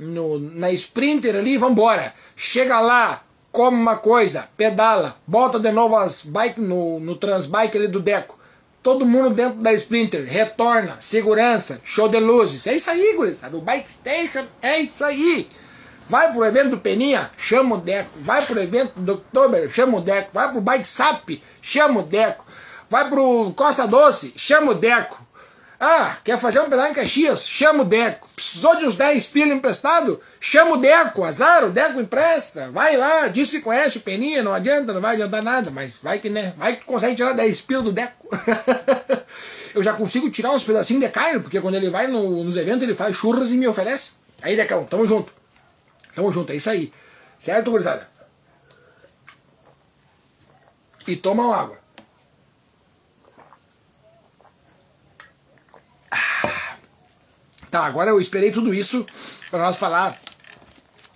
no na Sprinter ali e vambora. Chega lá, come uma coisa, pedala, bota de novo as bikes no, no transbike ali do Deco. Todo mundo dentro da Sprinter, retorna, segurança, show de luzes. É isso aí, gurizada. O Bike Station é isso aí. Vai pro evento do Peninha, chama o Deco. Vai pro evento do Oktober, chama o Deco. Vai pro Bike Sap, chama o Deco. Vai pro Costa Doce, chama o Deco. Ah, quer fazer um pedal em Caxias? Chama o Deco. Precisou de uns 10 pila emprestado? Chama o Deco, azar, o Deco empresta. Vai lá, diz que conhece o Peninha, não adianta, não vai adiantar nada, mas vai que né, vai que consegue tirar 10 pila do Deco. eu já consigo tirar uns pedacinhos de carne, porque quando ele vai no, nos eventos ele faz churras e me oferece. Aí, Decão, tamo junto. Tamo junto, é isso aí. Certo, gurizada? E tomam água. Tá, agora eu esperei tudo isso para nós falar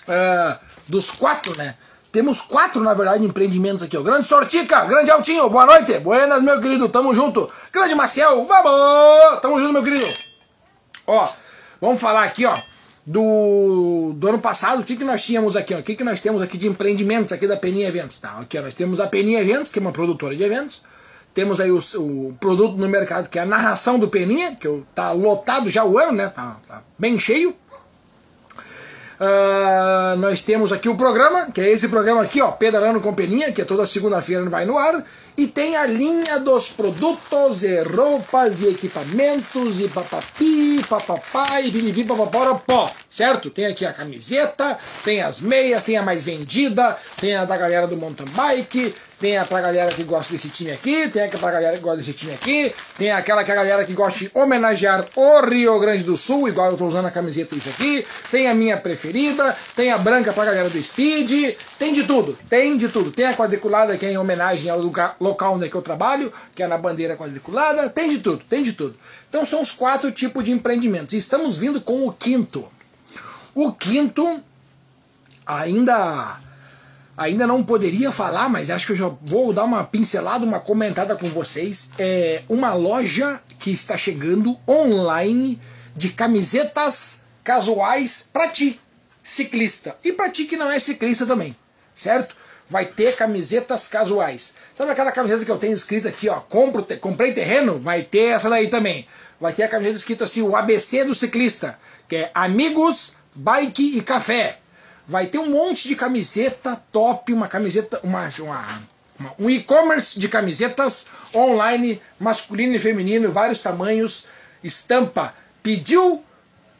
uh, dos quatro, né? Temos quatro, na verdade, empreendimentos aqui. O Grande Sortica, Grande Altinho, boa noite. Buenas, meu querido, tamo junto. Grande Maciel, vamos! Tamo junto, meu querido. Ó, vamos falar aqui, ó, do, do ano passado. O que, que nós tínhamos aqui, ó? O que, que nós temos aqui de empreendimentos aqui da Peninha Eventos, tá? Aqui, ó, nós temos a Peninha Eventos, que é uma produtora de eventos. Temos aí o, o produto no mercado, que é a narração do Peninha, que tá lotado já o ano, né? Tá, tá bem cheio. Uh, nós temos aqui o programa, que é esse programa aqui, ó, Pedalando com Peninha, que é toda segunda-feira vai no ar. E tem a linha dos produtos e roupas e equipamentos e papapi, papapá e biribi, papapó, certo? Tem aqui a camiseta, tem as meias, tem a mais vendida, tem a da galera do mountain bike, tem a pra galera que gosta desse time aqui, tem a pra galera que gosta desse time aqui, tem aquela que a galera que gosta de homenagear o Rio Grande do Sul, igual eu tô usando a camiseta isso aqui, tem a minha preferida, tem a branca pra galera do Speed, tem de tudo, tem de tudo. Tem a quadriculada que é em homenagem ao lugar, local onde é que eu trabalho, que é na bandeira quadriculada, tem de tudo, tem de tudo. Então são os quatro tipos de empreendimentos. E estamos vindo com o quinto. O quinto ainda ainda não poderia falar, mas acho que eu já vou dar uma pincelada, uma comentada com vocês. É uma loja que está chegando online de camisetas casuais para ti, ciclista. E para ti que não é ciclista também, certo? Vai ter camisetas casuais. Sabe aquela camiseta que eu tenho escrita aqui, ó, compro, te, comprei terreno? Vai ter essa daí também. Vai ter a camiseta escrita assim, o ABC do ciclista, que é Amigos, Bike e Café vai ter um monte de camiseta top, uma camiseta, uma, uma, uma um e-commerce de camisetas online, masculino e feminino, vários tamanhos, estampa. Pediu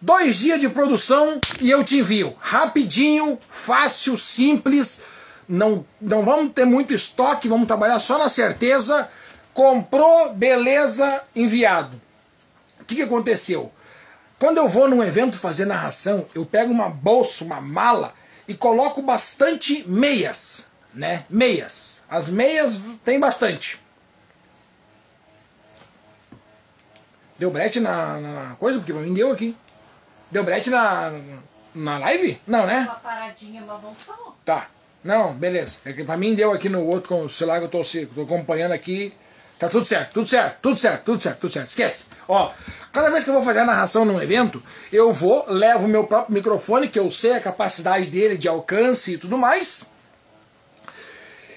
dois dias de produção e eu te envio. Rapidinho, fácil, simples. Não, não vamos ter muito estoque, vamos trabalhar só na certeza. Comprou, beleza, enviado. O que, que aconteceu? Quando eu vou num evento fazer narração, eu pego uma bolsa, uma mala e coloco bastante meias, né? Meias. As meias tem bastante. Deu brete na, na coisa? Porque pra mim deu aqui. Deu brete na, na live? Não, né? Uma paradinha, mas voltou. Tá. Não, beleza. É que pra mim deu aqui no outro com o celular que eu tô, tô acompanhando aqui. Tá tudo certo, tudo certo, tudo certo, tudo certo, tudo certo. Esquece. Ó, cada vez que eu vou fazer a narração num evento, eu vou, levo o meu próprio microfone, que eu sei a capacidade dele de alcance e tudo mais.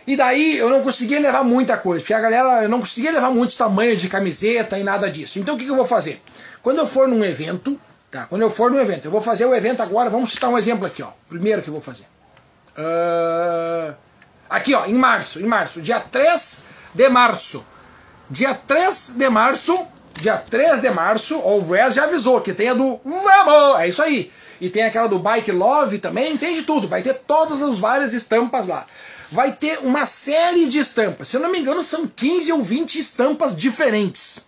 E daí eu não conseguia levar muita coisa, porque a galera, eu não conseguia levar muitos tamanhos de camiseta e nada disso. Então o que, que eu vou fazer? Quando eu for num evento, tá? Quando eu for num evento, eu vou fazer o evento agora, vamos citar um exemplo aqui, ó. Primeiro que eu vou fazer. Uh, aqui, ó, em março, em março, dia 3 de março. Dia 3 de março, dia 3 de março, o Wes já avisou que tem a do Vamos! É isso aí. E tem aquela do Bike Love também, tem de tudo. Vai ter todas as várias estampas lá. Vai ter uma série de estampas. Se eu não me engano, são 15 ou 20 estampas diferentes.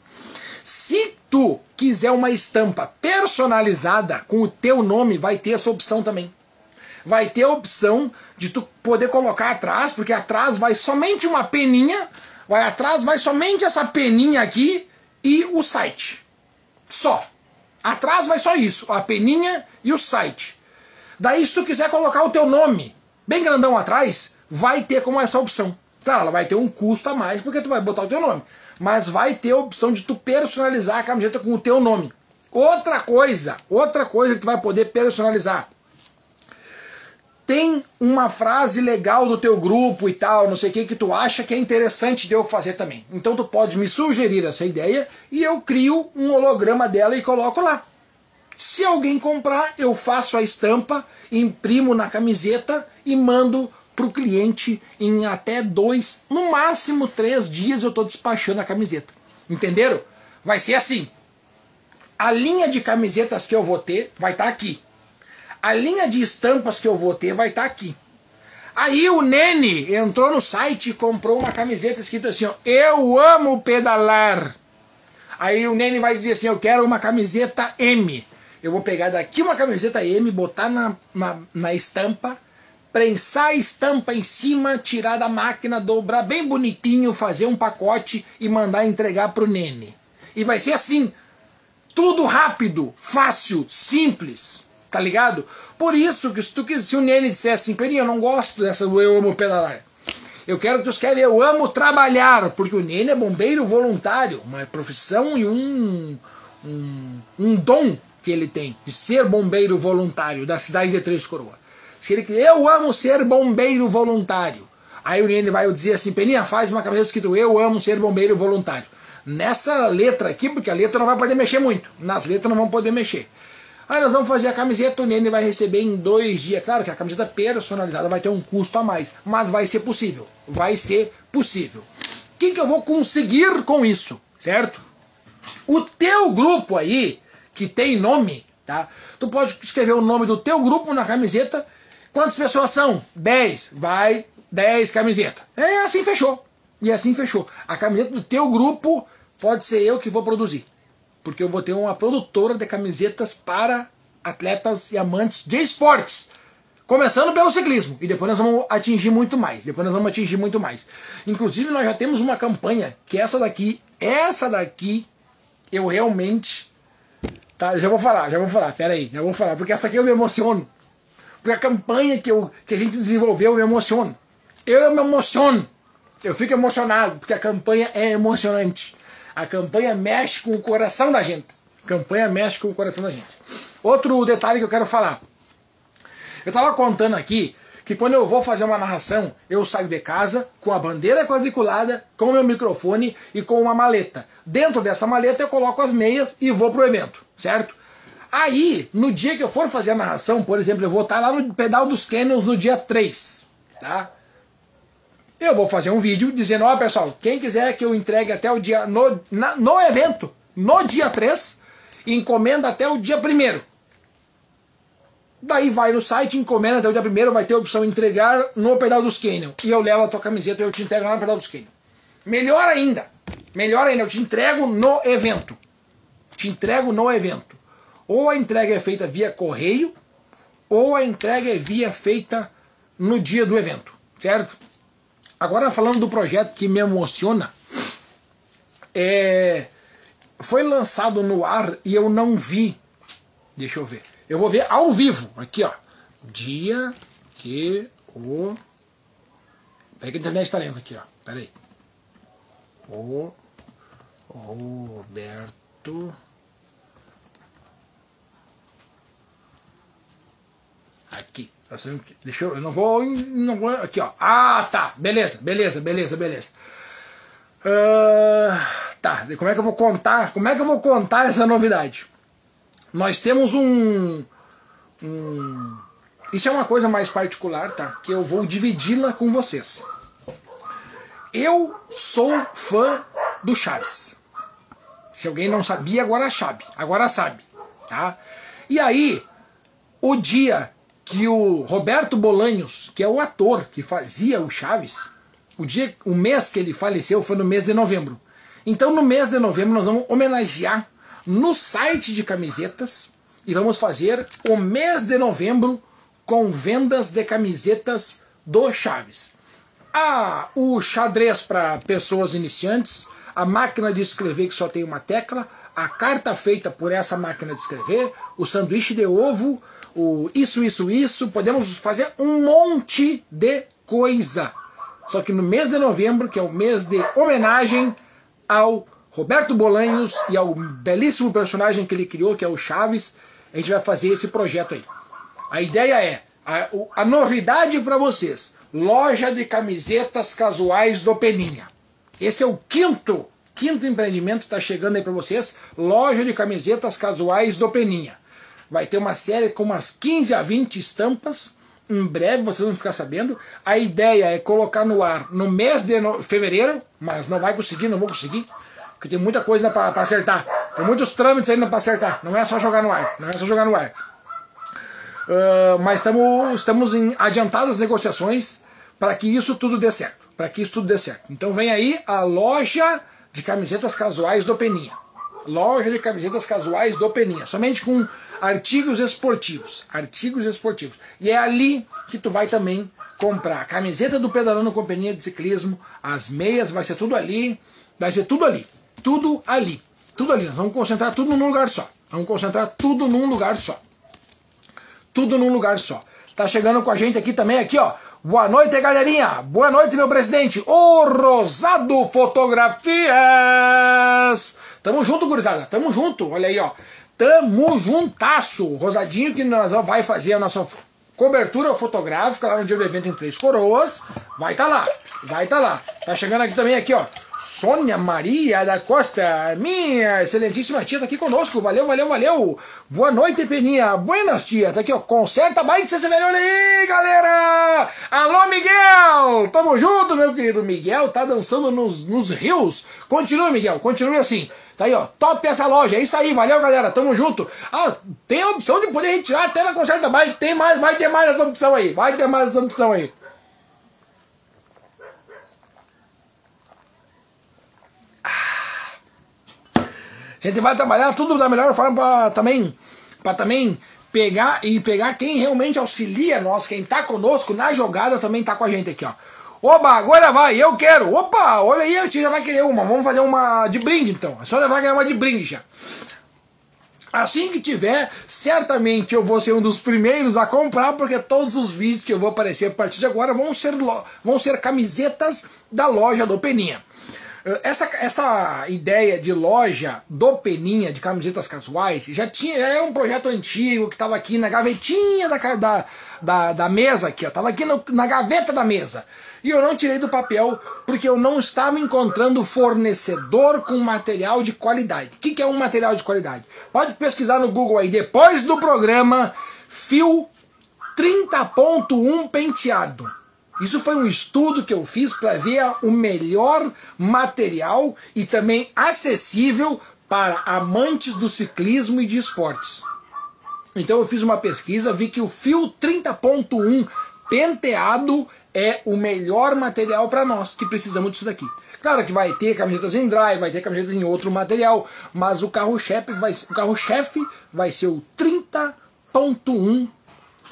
Se tu quiser uma estampa personalizada com o teu nome, vai ter essa opção também. Vai ter a opção de tu poder colocar atrás, porque atrás vai somente uma peninha vai atrás, vai somente essa peninha aqui e o site. Só. Atrás vai só isso, a peninha e o site. Daí se tu quiser colocar o teu nome bem grandão atrás, vai ter como essa opção. Claro, ela vai ter um custo a mais porque tu vai botar o teu nome. Mas vai ter a opção de tu personalizar a camiseta com o teu nome. Outra coisa, outra coisa que tu vai poder personalizar tem uma frase legal do teu grupo e tal, não sei o que, que tu acha que é interessante de eu fazer também. Então tu pode me sugerir essa ideia e eu crio um holograma dela e coloco lá. Se alguém comprar, eu faço a estampa, imprimo na camiseta e mando para o cliente em até dois, no máximo três dias eu estou despachando a camiseta. Entenderam? Vai ser assim. A linha de camisetas que eu vou ter vai estar tá aqui. A linha de estampas que eu vou ter vai estar tá aqui. Aí o Nene entrou no site e comprou uma camiseta escrita assim: ó, Eu amo pedalar. Aí o Nene vai dizer assim: Eu quero uma camiseta M. Eu vou pegar daqui uma camiseta M, botar na, na, na estampa, prensar a estampa em cima, tirar da máquina, dobrar bem bonitinho, fazer um pacote e mandar entregar pro Nene. E vai ser assim: tudo rápido, fácil, simples. Tá ligado? Por isso que se, tu, se o Nene dissesse assim, Peninha, eu não gosto dessa eu amo pedalar. Eu quero que tu escreva eu amo trabalhar, porque o Nene é bombeiro voluntário, uma profissão e um, um, um dom que ele tem de ser bombeiro voluntário da cidade de Três Coroas. Se ele eu amo ser bombeiro voluntário. Aí o Nene vai dizer assim, Peninha, faz uma camiseta escrito eu amo ser bombeiro voluntário. Nessa letra aqui, porque a letra não vai poder mexer muito. Nas letras não vão poder mexer. Aí nós vamos fazer a camiseta, o Nene vai receber em dois dias. Claro que a camiseta personalizada vai ter um custo a mais, mas vai ser possível. Vai ser possível. O que, que eu vou conseguir com isso, certo? O teu grupo aí, que tem nome, tá? Tu pode escrever o nome do teu grupo na camiseta. Quantas pessoas são? 10. Vai 10 camisetas. É assim fechou. E assim fechou. A camiseta do teu grupo pode ser eu que vou produzir porque eu vou ter uma produtora de camisetas para atletas e amantes de esportes. Começando pelo ciclismo, e depois nós vamos atingir muito mais. Depois nós vamos atingir muito mais. Inclusive, nós já temos uma campanha que essa daqui, essa daqui, eu realmente. Tá, já vou falar, já vou falar, pera aí, já vou falar, porque essa aqui eu me emociono. Porque a campanha que, eu, que a gente desenvolveu eu me emociono. Eu me emociono. Eu fico emocionado, porque a campanha é emocionante. A campanha mexe com o coração da gente. A campanha mexe com o coração da gente. Outro detalhe que eu quero falar. Eu estava contando aqui que quando eu vou fazer uma narração, eu saio de casa com a bandeira quadriculada, com o meu microfone e com uma maleta. Dentro dessa maleta eu coloco as meias e vou pro evento, certo? Aí, no dia que eu for fazer a narração, por exemplo, eu vou estar lá no pedal dos Canyons no dia 3, tá? Eu vou fazer um vídeo dizendo, ó pessoal, quem quiser que eu entregue até o dia, no, na, no evento, no dia 3, encomenda até o dia 1 Daí vai no site, encomenda até o dia 1 vai ter a opção entregar no pedal dos Canyon. E eu levo a tua camiseta e eu te entrego lá no pedal dos Canyon. Melhor ainda, melhor ainda, eu te entrego no evento. Te entrego no evento. Ou a entrega é feita via correio, ou a entrega é via feita no dia do evento, certo? Agora falando do projeto que me emociona, é, foi lançado no ar e eu não vi. Deixa eu ver. Eu vou ver ao vivo. Aqui, ó. Dia que o. Pega a internet talento aqui, ó. Pera aí. O Roberto. Aqui. Deixa eu. Eu não vou. Não vou aqui, ó. Ah, tá. Beleza, beleza, beleza, beleza. Uh, tá. Como é que eu vou contar? Como é que eu vou contar essa novidade? Nós temos um. um isso é uma coisa mais particular, tá? Que eu vou dividi-la com vocês. Eu sou fã do Chaves. Se alguém não sabia, agora sabe. Agora sabe. Tá? E aí, o dia que o Roberto Bolanhos, que é o ator que fazia o Chaves, o dia, o mês que ele faleceu foi no mês de novembro. Então no mês de novembro nós vamos homenagear no site de camisetas e vamos fazer o mês de novembro com vendas de camisetas do Chaves. Ah, o xadrez para pessoas iniciantes, a máquina de escrever que só tem uma tecla, a carta feita por essa máquina de escrever, o sanduíche de ovo, o isso, isso, isso, podemos fazer um monte de coisa. Só que no mês de novembro, que é o mês de homenagem ao Roberto Bolanhos e ao belíssimo personagem que ele criou, que é o Chaves, a gente vai fazer esse projeto aí. A ideia é, a, a novidade para vocês, loja de camisetas casuais do Peninha. Esse é o quinto, quinto empreendimento está chegando aí para vocês, loja de camisetas casuais do Peninha. Vai ter uma série com umas 15 a 20 estampas. Em breve vocês vão ficar sabendo. A ideia é colocar no ar no mês de fevereiro, mas não vai conseguir, não vou conseguir, porque tem muita coisa para acertar. Tem muitos trâmites ainda para acertar. Não é só jogar no ar. Não é só jogar no ar. Uh, mas tamo, estamos em adiantadas negociações para que isso tudo dê certo. Para que isso tudo dê certo. Então vem aí a loja de camisetas casuais do Peninha. Loja de camisetas casuais do Peninha. Somente com artigos esportivos. Artigos esportivos. E é ali que tu vai também comprar a camiseta do Pedalando com Peninha de Ciclismo, as meias, vai ser tudo ali. Vai ser tudo ali. Tudo ali. Tudo ali. Vamos concentrar tudo num lugar só. Vamos concentrar tudo num lugar só. Tudo num lugar só. Tá chegando com a gente aqui também, aqui, ó. Boa noite, galerinha. Boa noite, meu presidente. O Rosado Fotografias. Tamo junto, gurizada. Tamo junto. Olha aí, ó. Tamo juntasso. Rosadinho que nós vai fazer a nossa cobertura fotográfica lá no dia do evento em Três Coroas. Vai tá lá. Vai tá lá. Tá chegando aqui também aqui, ó. Sônia Maria da Costa, minha excelentíssima tia, tá aqui conosco. Valeu, valeu, valeu. Boa noite, Peninha. Buenas, tia. Tá aqui, ó. Conserta bike CCV. Olha aí, galera. Alô, Miguel. Tamo junto, meu querido. Miguel tá dançando nos, nos rios. Continue, Miguel. Continue assim. Tá aí, ó. Top essa loja. É isso aí. Valeu, galera. Tamo junto. Ah, tem a opção de poder retirar até na Conserta Bike. Tem mais, vai ter mais essa opção aí. Vai ter mais essa opção aí. A gente vai trabalhar tudo da melhor forma para também, para também pegar e pegar quem realmente auxilia nós, quem tá conosco na jogada também tá com a gente aqui, ó. Oba, agora vai, eu quero. Opa, olha aí, a gente já vai querer uma. Vamos fazer uma de brinde então. A senhora vai ganhar uma de brinde já. Assim que tiver, certamente eu vou ser um dos primeiros a comprar, porque todos os vídeos que eu vou aparecer a partir de agora vão ser, vão ser camisetas da loja do Peninha. Essa, essa ideia de loja do Peninha, de camisetas casuais, já tinha é um projeto antigo que estava aqui na gavetinha da, da, da, da mesa, aqui, ó, tava aqui no, na gaveta da mesa. E eu não tirei do papel porque eu não estava encontrando fornecedor com material de qualidade. O que, que é um material de qualidade? Pode pesquisar no Google aí, depois do programa, fio 30.1 penteado. Isso foi um estudo que eu fiz para ver o melhor material e também acessível para amantes do ciclismo e de esportes. Então eu fiz uma pesquisa, vi que o fio 30.1 penteado é o melhor material para nós que precisamos disso daqui. Claro que vai ter camisetas em dry, vai ter camisetas em outro material, mas o carro-chefe vai, o carro -chefe vai ser o 30.1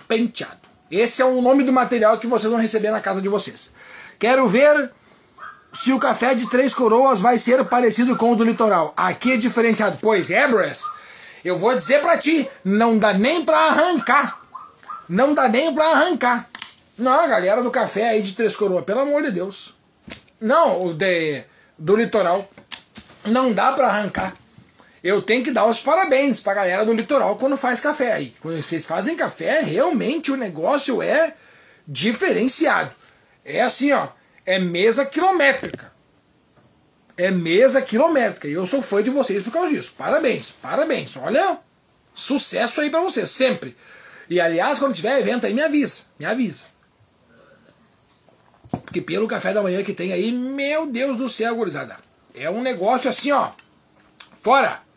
penteado. Esse é o nome do material que vocês vão receber na casa de vocês. Quero ver se o café de Três Coroas vai ser parecido com o do litoral. Aqui é diferenciado. Pois é, Bress, eu vou dizer pra ti, não dá nem pra arrancar. Não dá nem pra arrancar. Não, galera do café aí de Três Coroas, pelo amor de Deus. Não, o de, do litoral. Não dá pra arrancar eu tenho que dar os parabéns pra galera do litoral quando faz café aí. Quando vocês fazem café, realmente o negócio é diferenciado. É assim, ó, é mesa quilométrica. É mesa quilométrica. E eu sou fã de vocês por causa disso. Parabéns, parabéns. Olha, sucesso aí pra vocês, sempre. E aliás, quando tiver evento aí, me avisa, me avisa. Porque pelo café da manhã que tem aí, meu Deus do céu, gurizada. É um negócio assim, ó. Fora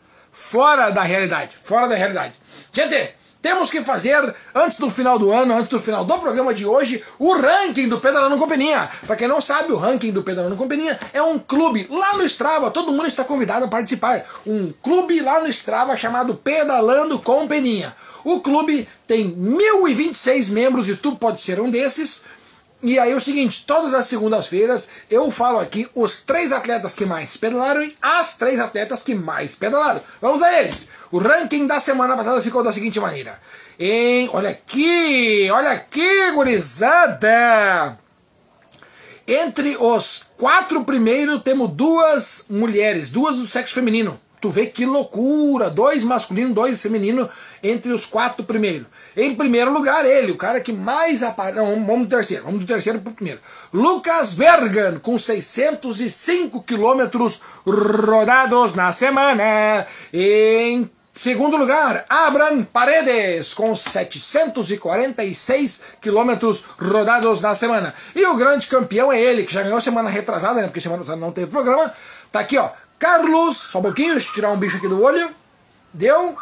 fora da realidade, fora da realidade. Gente, temos que fazer, antes do final do ano, antes do final do programa de hoje, o ranking do Pedalando Companhia. Para quem não sabe, o ranking do Pedalando Companhia é um clube lá no Strava, todo mundo está convidado a participar. Um clube lá no Strava chamado Pedalando Companhia. O clube tem 1.026 membros e tu pode ser um desses. E aí é o seguinte, todas as segundas-feiras eu falo aqui os três atletas que mais pedalaram e as três atletas que mais pedalaram. Vamos a eles. O ranking da semana passada ficou da seguinte maneira. Em, olha aqui, olha aqui, gurizada. Entre os quatro primeiros temos duas mulheres, duas do sexo feminino. Tu vê que loucura, dois masculinos, dois femininos entre os quatro primeiros. Em primeiro lugar, ele, o cara que mais aparece. Vamos do terceiro, vamos do terceiro para o primeiro. Lucas Bergan, com 605 quilômetros rodados na semana. Em segundo lugar, Abram Paredes, com 746 quilômetros rodados na semana. E o grande campeão é ele, que já ganhou semana retrasada, né, porque semana não teve programa. Tá aqui, ó. Carlos, só um pouquinho, deixa eu tirar um bicho aqui do olho. Deu.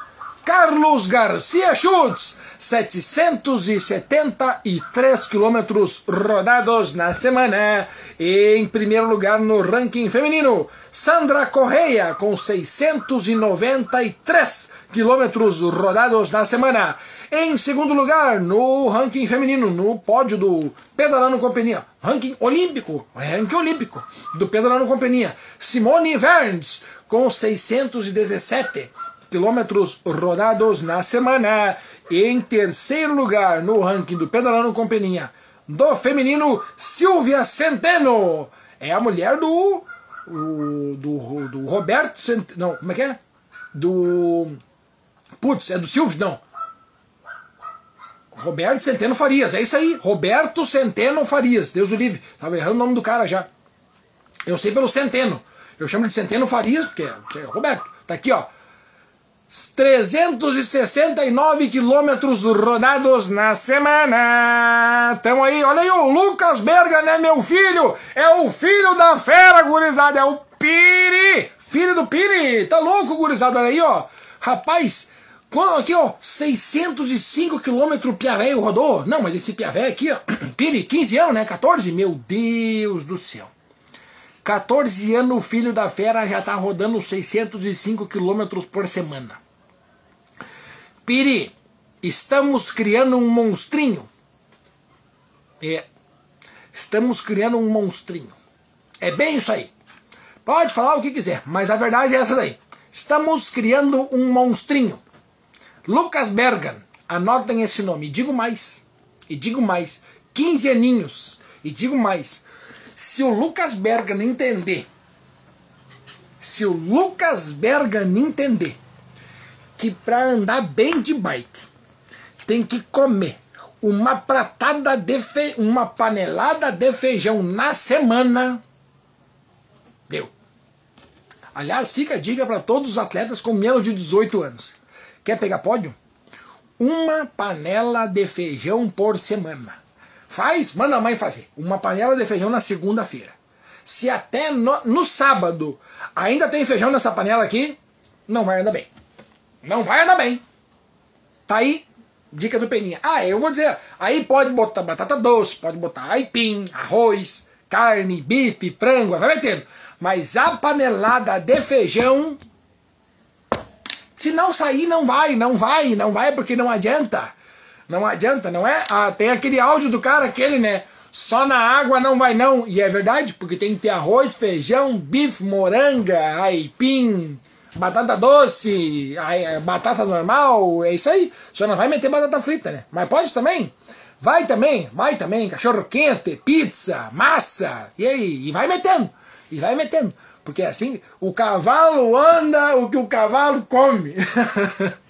Carlos Garcia Schultz, 773 quilômetros rodados na semana. E em primeiro lugar no ranking feminino, Sandra Correia, com 693 quilômetros rodados na semana. Em segundo lugar, no ranking feminino, no pódio do Pedalando Companhia, ranking olímpico, ranking olímpico do Pedalando Companhia, Simone Verns, com 617 quilômetros rodados na semana. Em terceiro lugar no ranking do Pedalando Companhia do feminino, Silvia Centeno. É a mulher do. Do, do Roberto Centeno. Não, como é que é? Do. Putz, é do Silvio? Não. Roberto Centeno Farias, é isso aí. Roberto Centeno Farias, Deus o livre. Tava errando o nome do cara já. Eu sei pelo Centeno. Eu chamo de Centeno Farias, porque é, é Roberto. Tá aqui, ó. 369 quilômetros rodados na semana. Tamo aí, olha aí o Lucas Berga, né, meu filho? É o filho da fera, gurizada, é o Piri. Filho do Piri. Tá louco, gurizada, olha aí, ó. Rapaz, aqui, ó, 605 quilômetros Piavé rodou. Não, mas esse Piavé aqui, ó, Piri, 15 anos, né, 14? Meu Deus do céu. 14 anos o filho da fera já tá rodando 605 quilômetros por semana. Piri, estamos criando um monstrinho. É. Estamos criando um monstrinho. É bem isso aí. Pode falar o que quiser, mas a verdade é essa daí. Estamos criando um monstrinho. Lucas Bergan, anotem esse nome. E digo mais. E digo mais. 15 aninhos. E digo mais. Se o Lucas Bergan entender, se o Lucas Bergan entender que para andar bem de bike tem que comer uma pratada de fe... uma panelada de feijão na semana, deu. Aliás, fica a dica para todos os atletas com menos de 18 anos. Quer pegar pódio? Uma panela de feijão por semana. Faz, manda a mãe fazer. Uma panela de feijão na segunda-feira. Se até no, no, sábado ainda tem feijão nessa panela aqui, não vai andar bem. Não vai andar bem. Tá aí, dica do Peninha. Ah, eu vou dizer, aí pode botar batata doce, pode botar aipim, arroz, carne, bife, frango, vai metendo. Mas a panelada de feijão, se não sair, não vai, não vai, não vai, porque não adianta. Não adianta, não é? Ah, tem aquele áudio do cara, aquele, né? Só na água não vai não. E é verdade, porque tem que ter arroz, feijão, bife, moranga, aipim, batata doce, batata normal, é isso aí. Só não vai meter batata frita, né? Mas pode também. Vai também, vai também, cachorro quente, pizza, massa, e aí, e vai metendo, e vai metendo. Porque assim, o cavalo anda o que o cavalo come.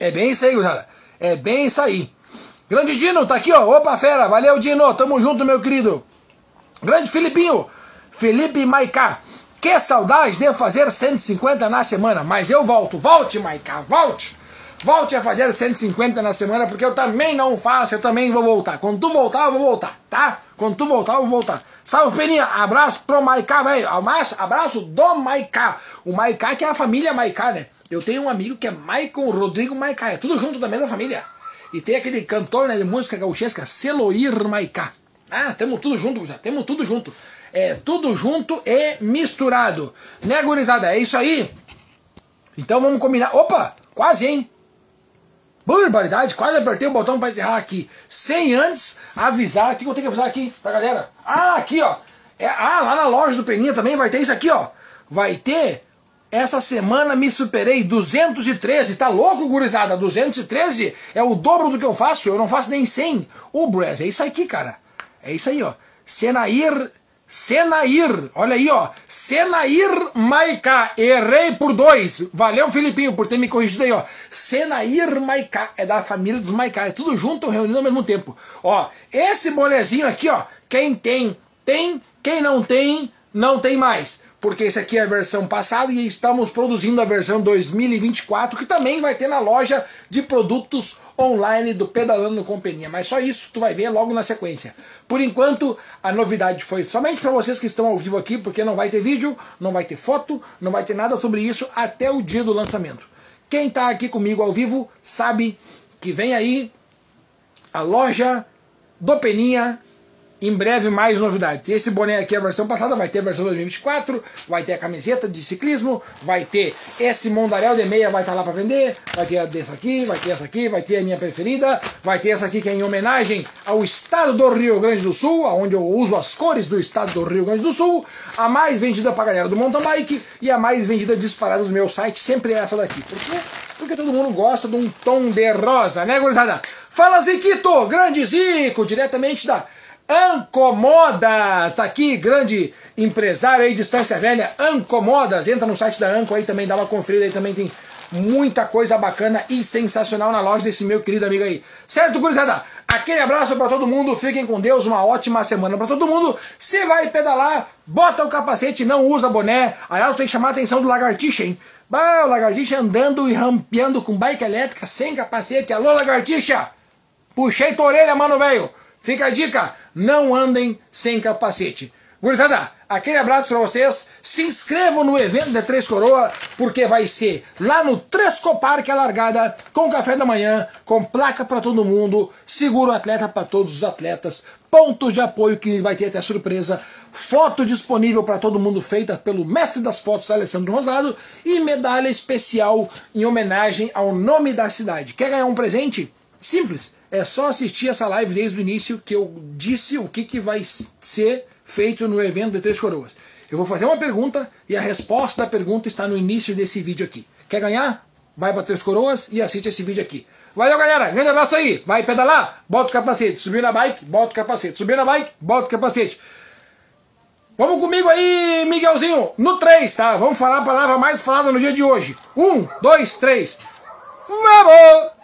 É bem isso aí, gurizada. É bem isso aí. Grande Dino, tá aqui, ó. Opa, fera. Valeu, Dino. Tamo junto, meu querido. Grande Filipinho. Felipe Maicá. Que saudade de fazer 150 na semana. Mas eu volto. Volte, Maicá. Volte. Volte a fazer 150 na semana, porque eu também não faço, eu também vou voltar. Quando tu voltar, eu vou voltar, tá? Quando tu voltar, eu vou voltar. Salve, Peninha. Abraço pro Maicá, velho. Abraço, abraço do Maicá. O Maicá que é a família Maicá, né? Eu tenho um amigo que é Maicon Rodrigo Maicá. É tudo junto da mesma família. E tem aquele cantor né, de música gauchesca, Celoir Maicá. Ah, temos tudo junto, já. Temos tudo junto. É tudo junto e misturado. Né, gurizada? É isso aí. Então vamos combinar. Opa, quase, hein? Barbaridade, quase apertei o botão para encerrar aqui. Sem antes avisar. O que eu tenho que avisar aqui pra galera? Ah, aqui, ó. É, ah, lá na loja do Peninha também vai ter isso aqui, ó. Vai ter essa semana me superei 213. Tá louco, gurizada? 213 é o dobro do que eu faço. Eu não faço nem 100. Ô, Brez, é isso aqui, cara. É isso aí, ó. Senair. Senair. Olha aí, ó. Senair Maiká. Errei por dois. Valeu, Filipinho, por ter me corrigido aí, ó. Senair Maiká. É da família dos Maiká. É tudo junto, reunido ao mesmo tempo. Ó, esse bonezinho aqui, ó. Quem tem, tem. Quem não tem, não tem mais. Porque esse aqui é a versão passada e estamos produzindo a versão 2024, que também vai ter na loja de produtos online do Pedalando Companhia. Mas só isso tu vai ver logo na sequência. Por enquanto, a novidade foi somente para vocês que estão ao vivo aqui, porque não vai ter vídeo, não vai ter foto, não vai ter nada sobre isso até o dia do lançamento. Quem está aqui comigo ao vivo sabe que vem aí a loja do Peninha em breve mais novidades. Esse boné aqui é a versão passada, vai ter a versão 2024, vai ter a camiseta de ciclismo, vai ter esse Mondarel de meia, vai estar tá lá para vender, vai ter dessa aqui, vai ter essa aqui, vai ter a minha preferida, vai ter essa aqui que é em homenagem ao estado do Rio Grande do Sul, onde eu uso as cores do estado do Rio Grande do Sul, a mais vendida para galera do mountain bike e a mais vendida disparada do meu site sempre é essa daqui. Por quê? Porque todo mundo gosta de um tom de rosa, né, gurizada? Fala Ziquito, grande Zico, diretamente da Ancomodas, tá aqui, grande empresário aí, Distância Velha, Ancomodas, entra no site da Anco aí também, dá uma conferida aí, também tem muita coisa bacana e sensacional na loja desse meu querido amigo aí. Certo, gurizada? Aquele abraço para todo mundo, fiquem com Deus, uma ótima semana para todo mundo. Se vai pedalar, bota o capacete, não usa boné. Aliás, tem que chamar a atenção do lagartixa, hein? Bah, o lagartixa andando e rampeando com bike elétrica sem capacete. Alô, lagartixa! Puxei tua orelha, mano, velho! Fica a dica, não andem sem capacete. Gurizada, aquele abraço para vocês. Se inscrevam no evento da Três Coroa, porque vai ser lá no Tresco Parque a largada, com café da manhã, com placa para todo mundo, seguro atleta para todos os atletas, pontos de apoio que vai ter até surpresa, foto disponível para todo mundo feita pelo mestre das fotos Alessandro Rosado e medalha especial em homenagem ao nome da cidade. Quer ganhar um presente? Simples é só assistir essa live desde o início que eu disse o que, que vai ser feito no evento de Três Coroas. Eu vou fazer uma pergunta e a resposta da pergunta está no início desse vídeo aqui. Quer ganhar? Vai para Três Coroas e assiste esse vídeo aqui. Valeu, galera. Grande abraço aí. Vai pedalar? Bota o capacete. Subiu na bike? Bota o capacete. Subiu na bike? Bota o capacete. Vamos comigo aí, Miguelzinho. No 3, tá? Vamos falar a palavra mais falada no dia de hoje. Um, dois, três. Vamos!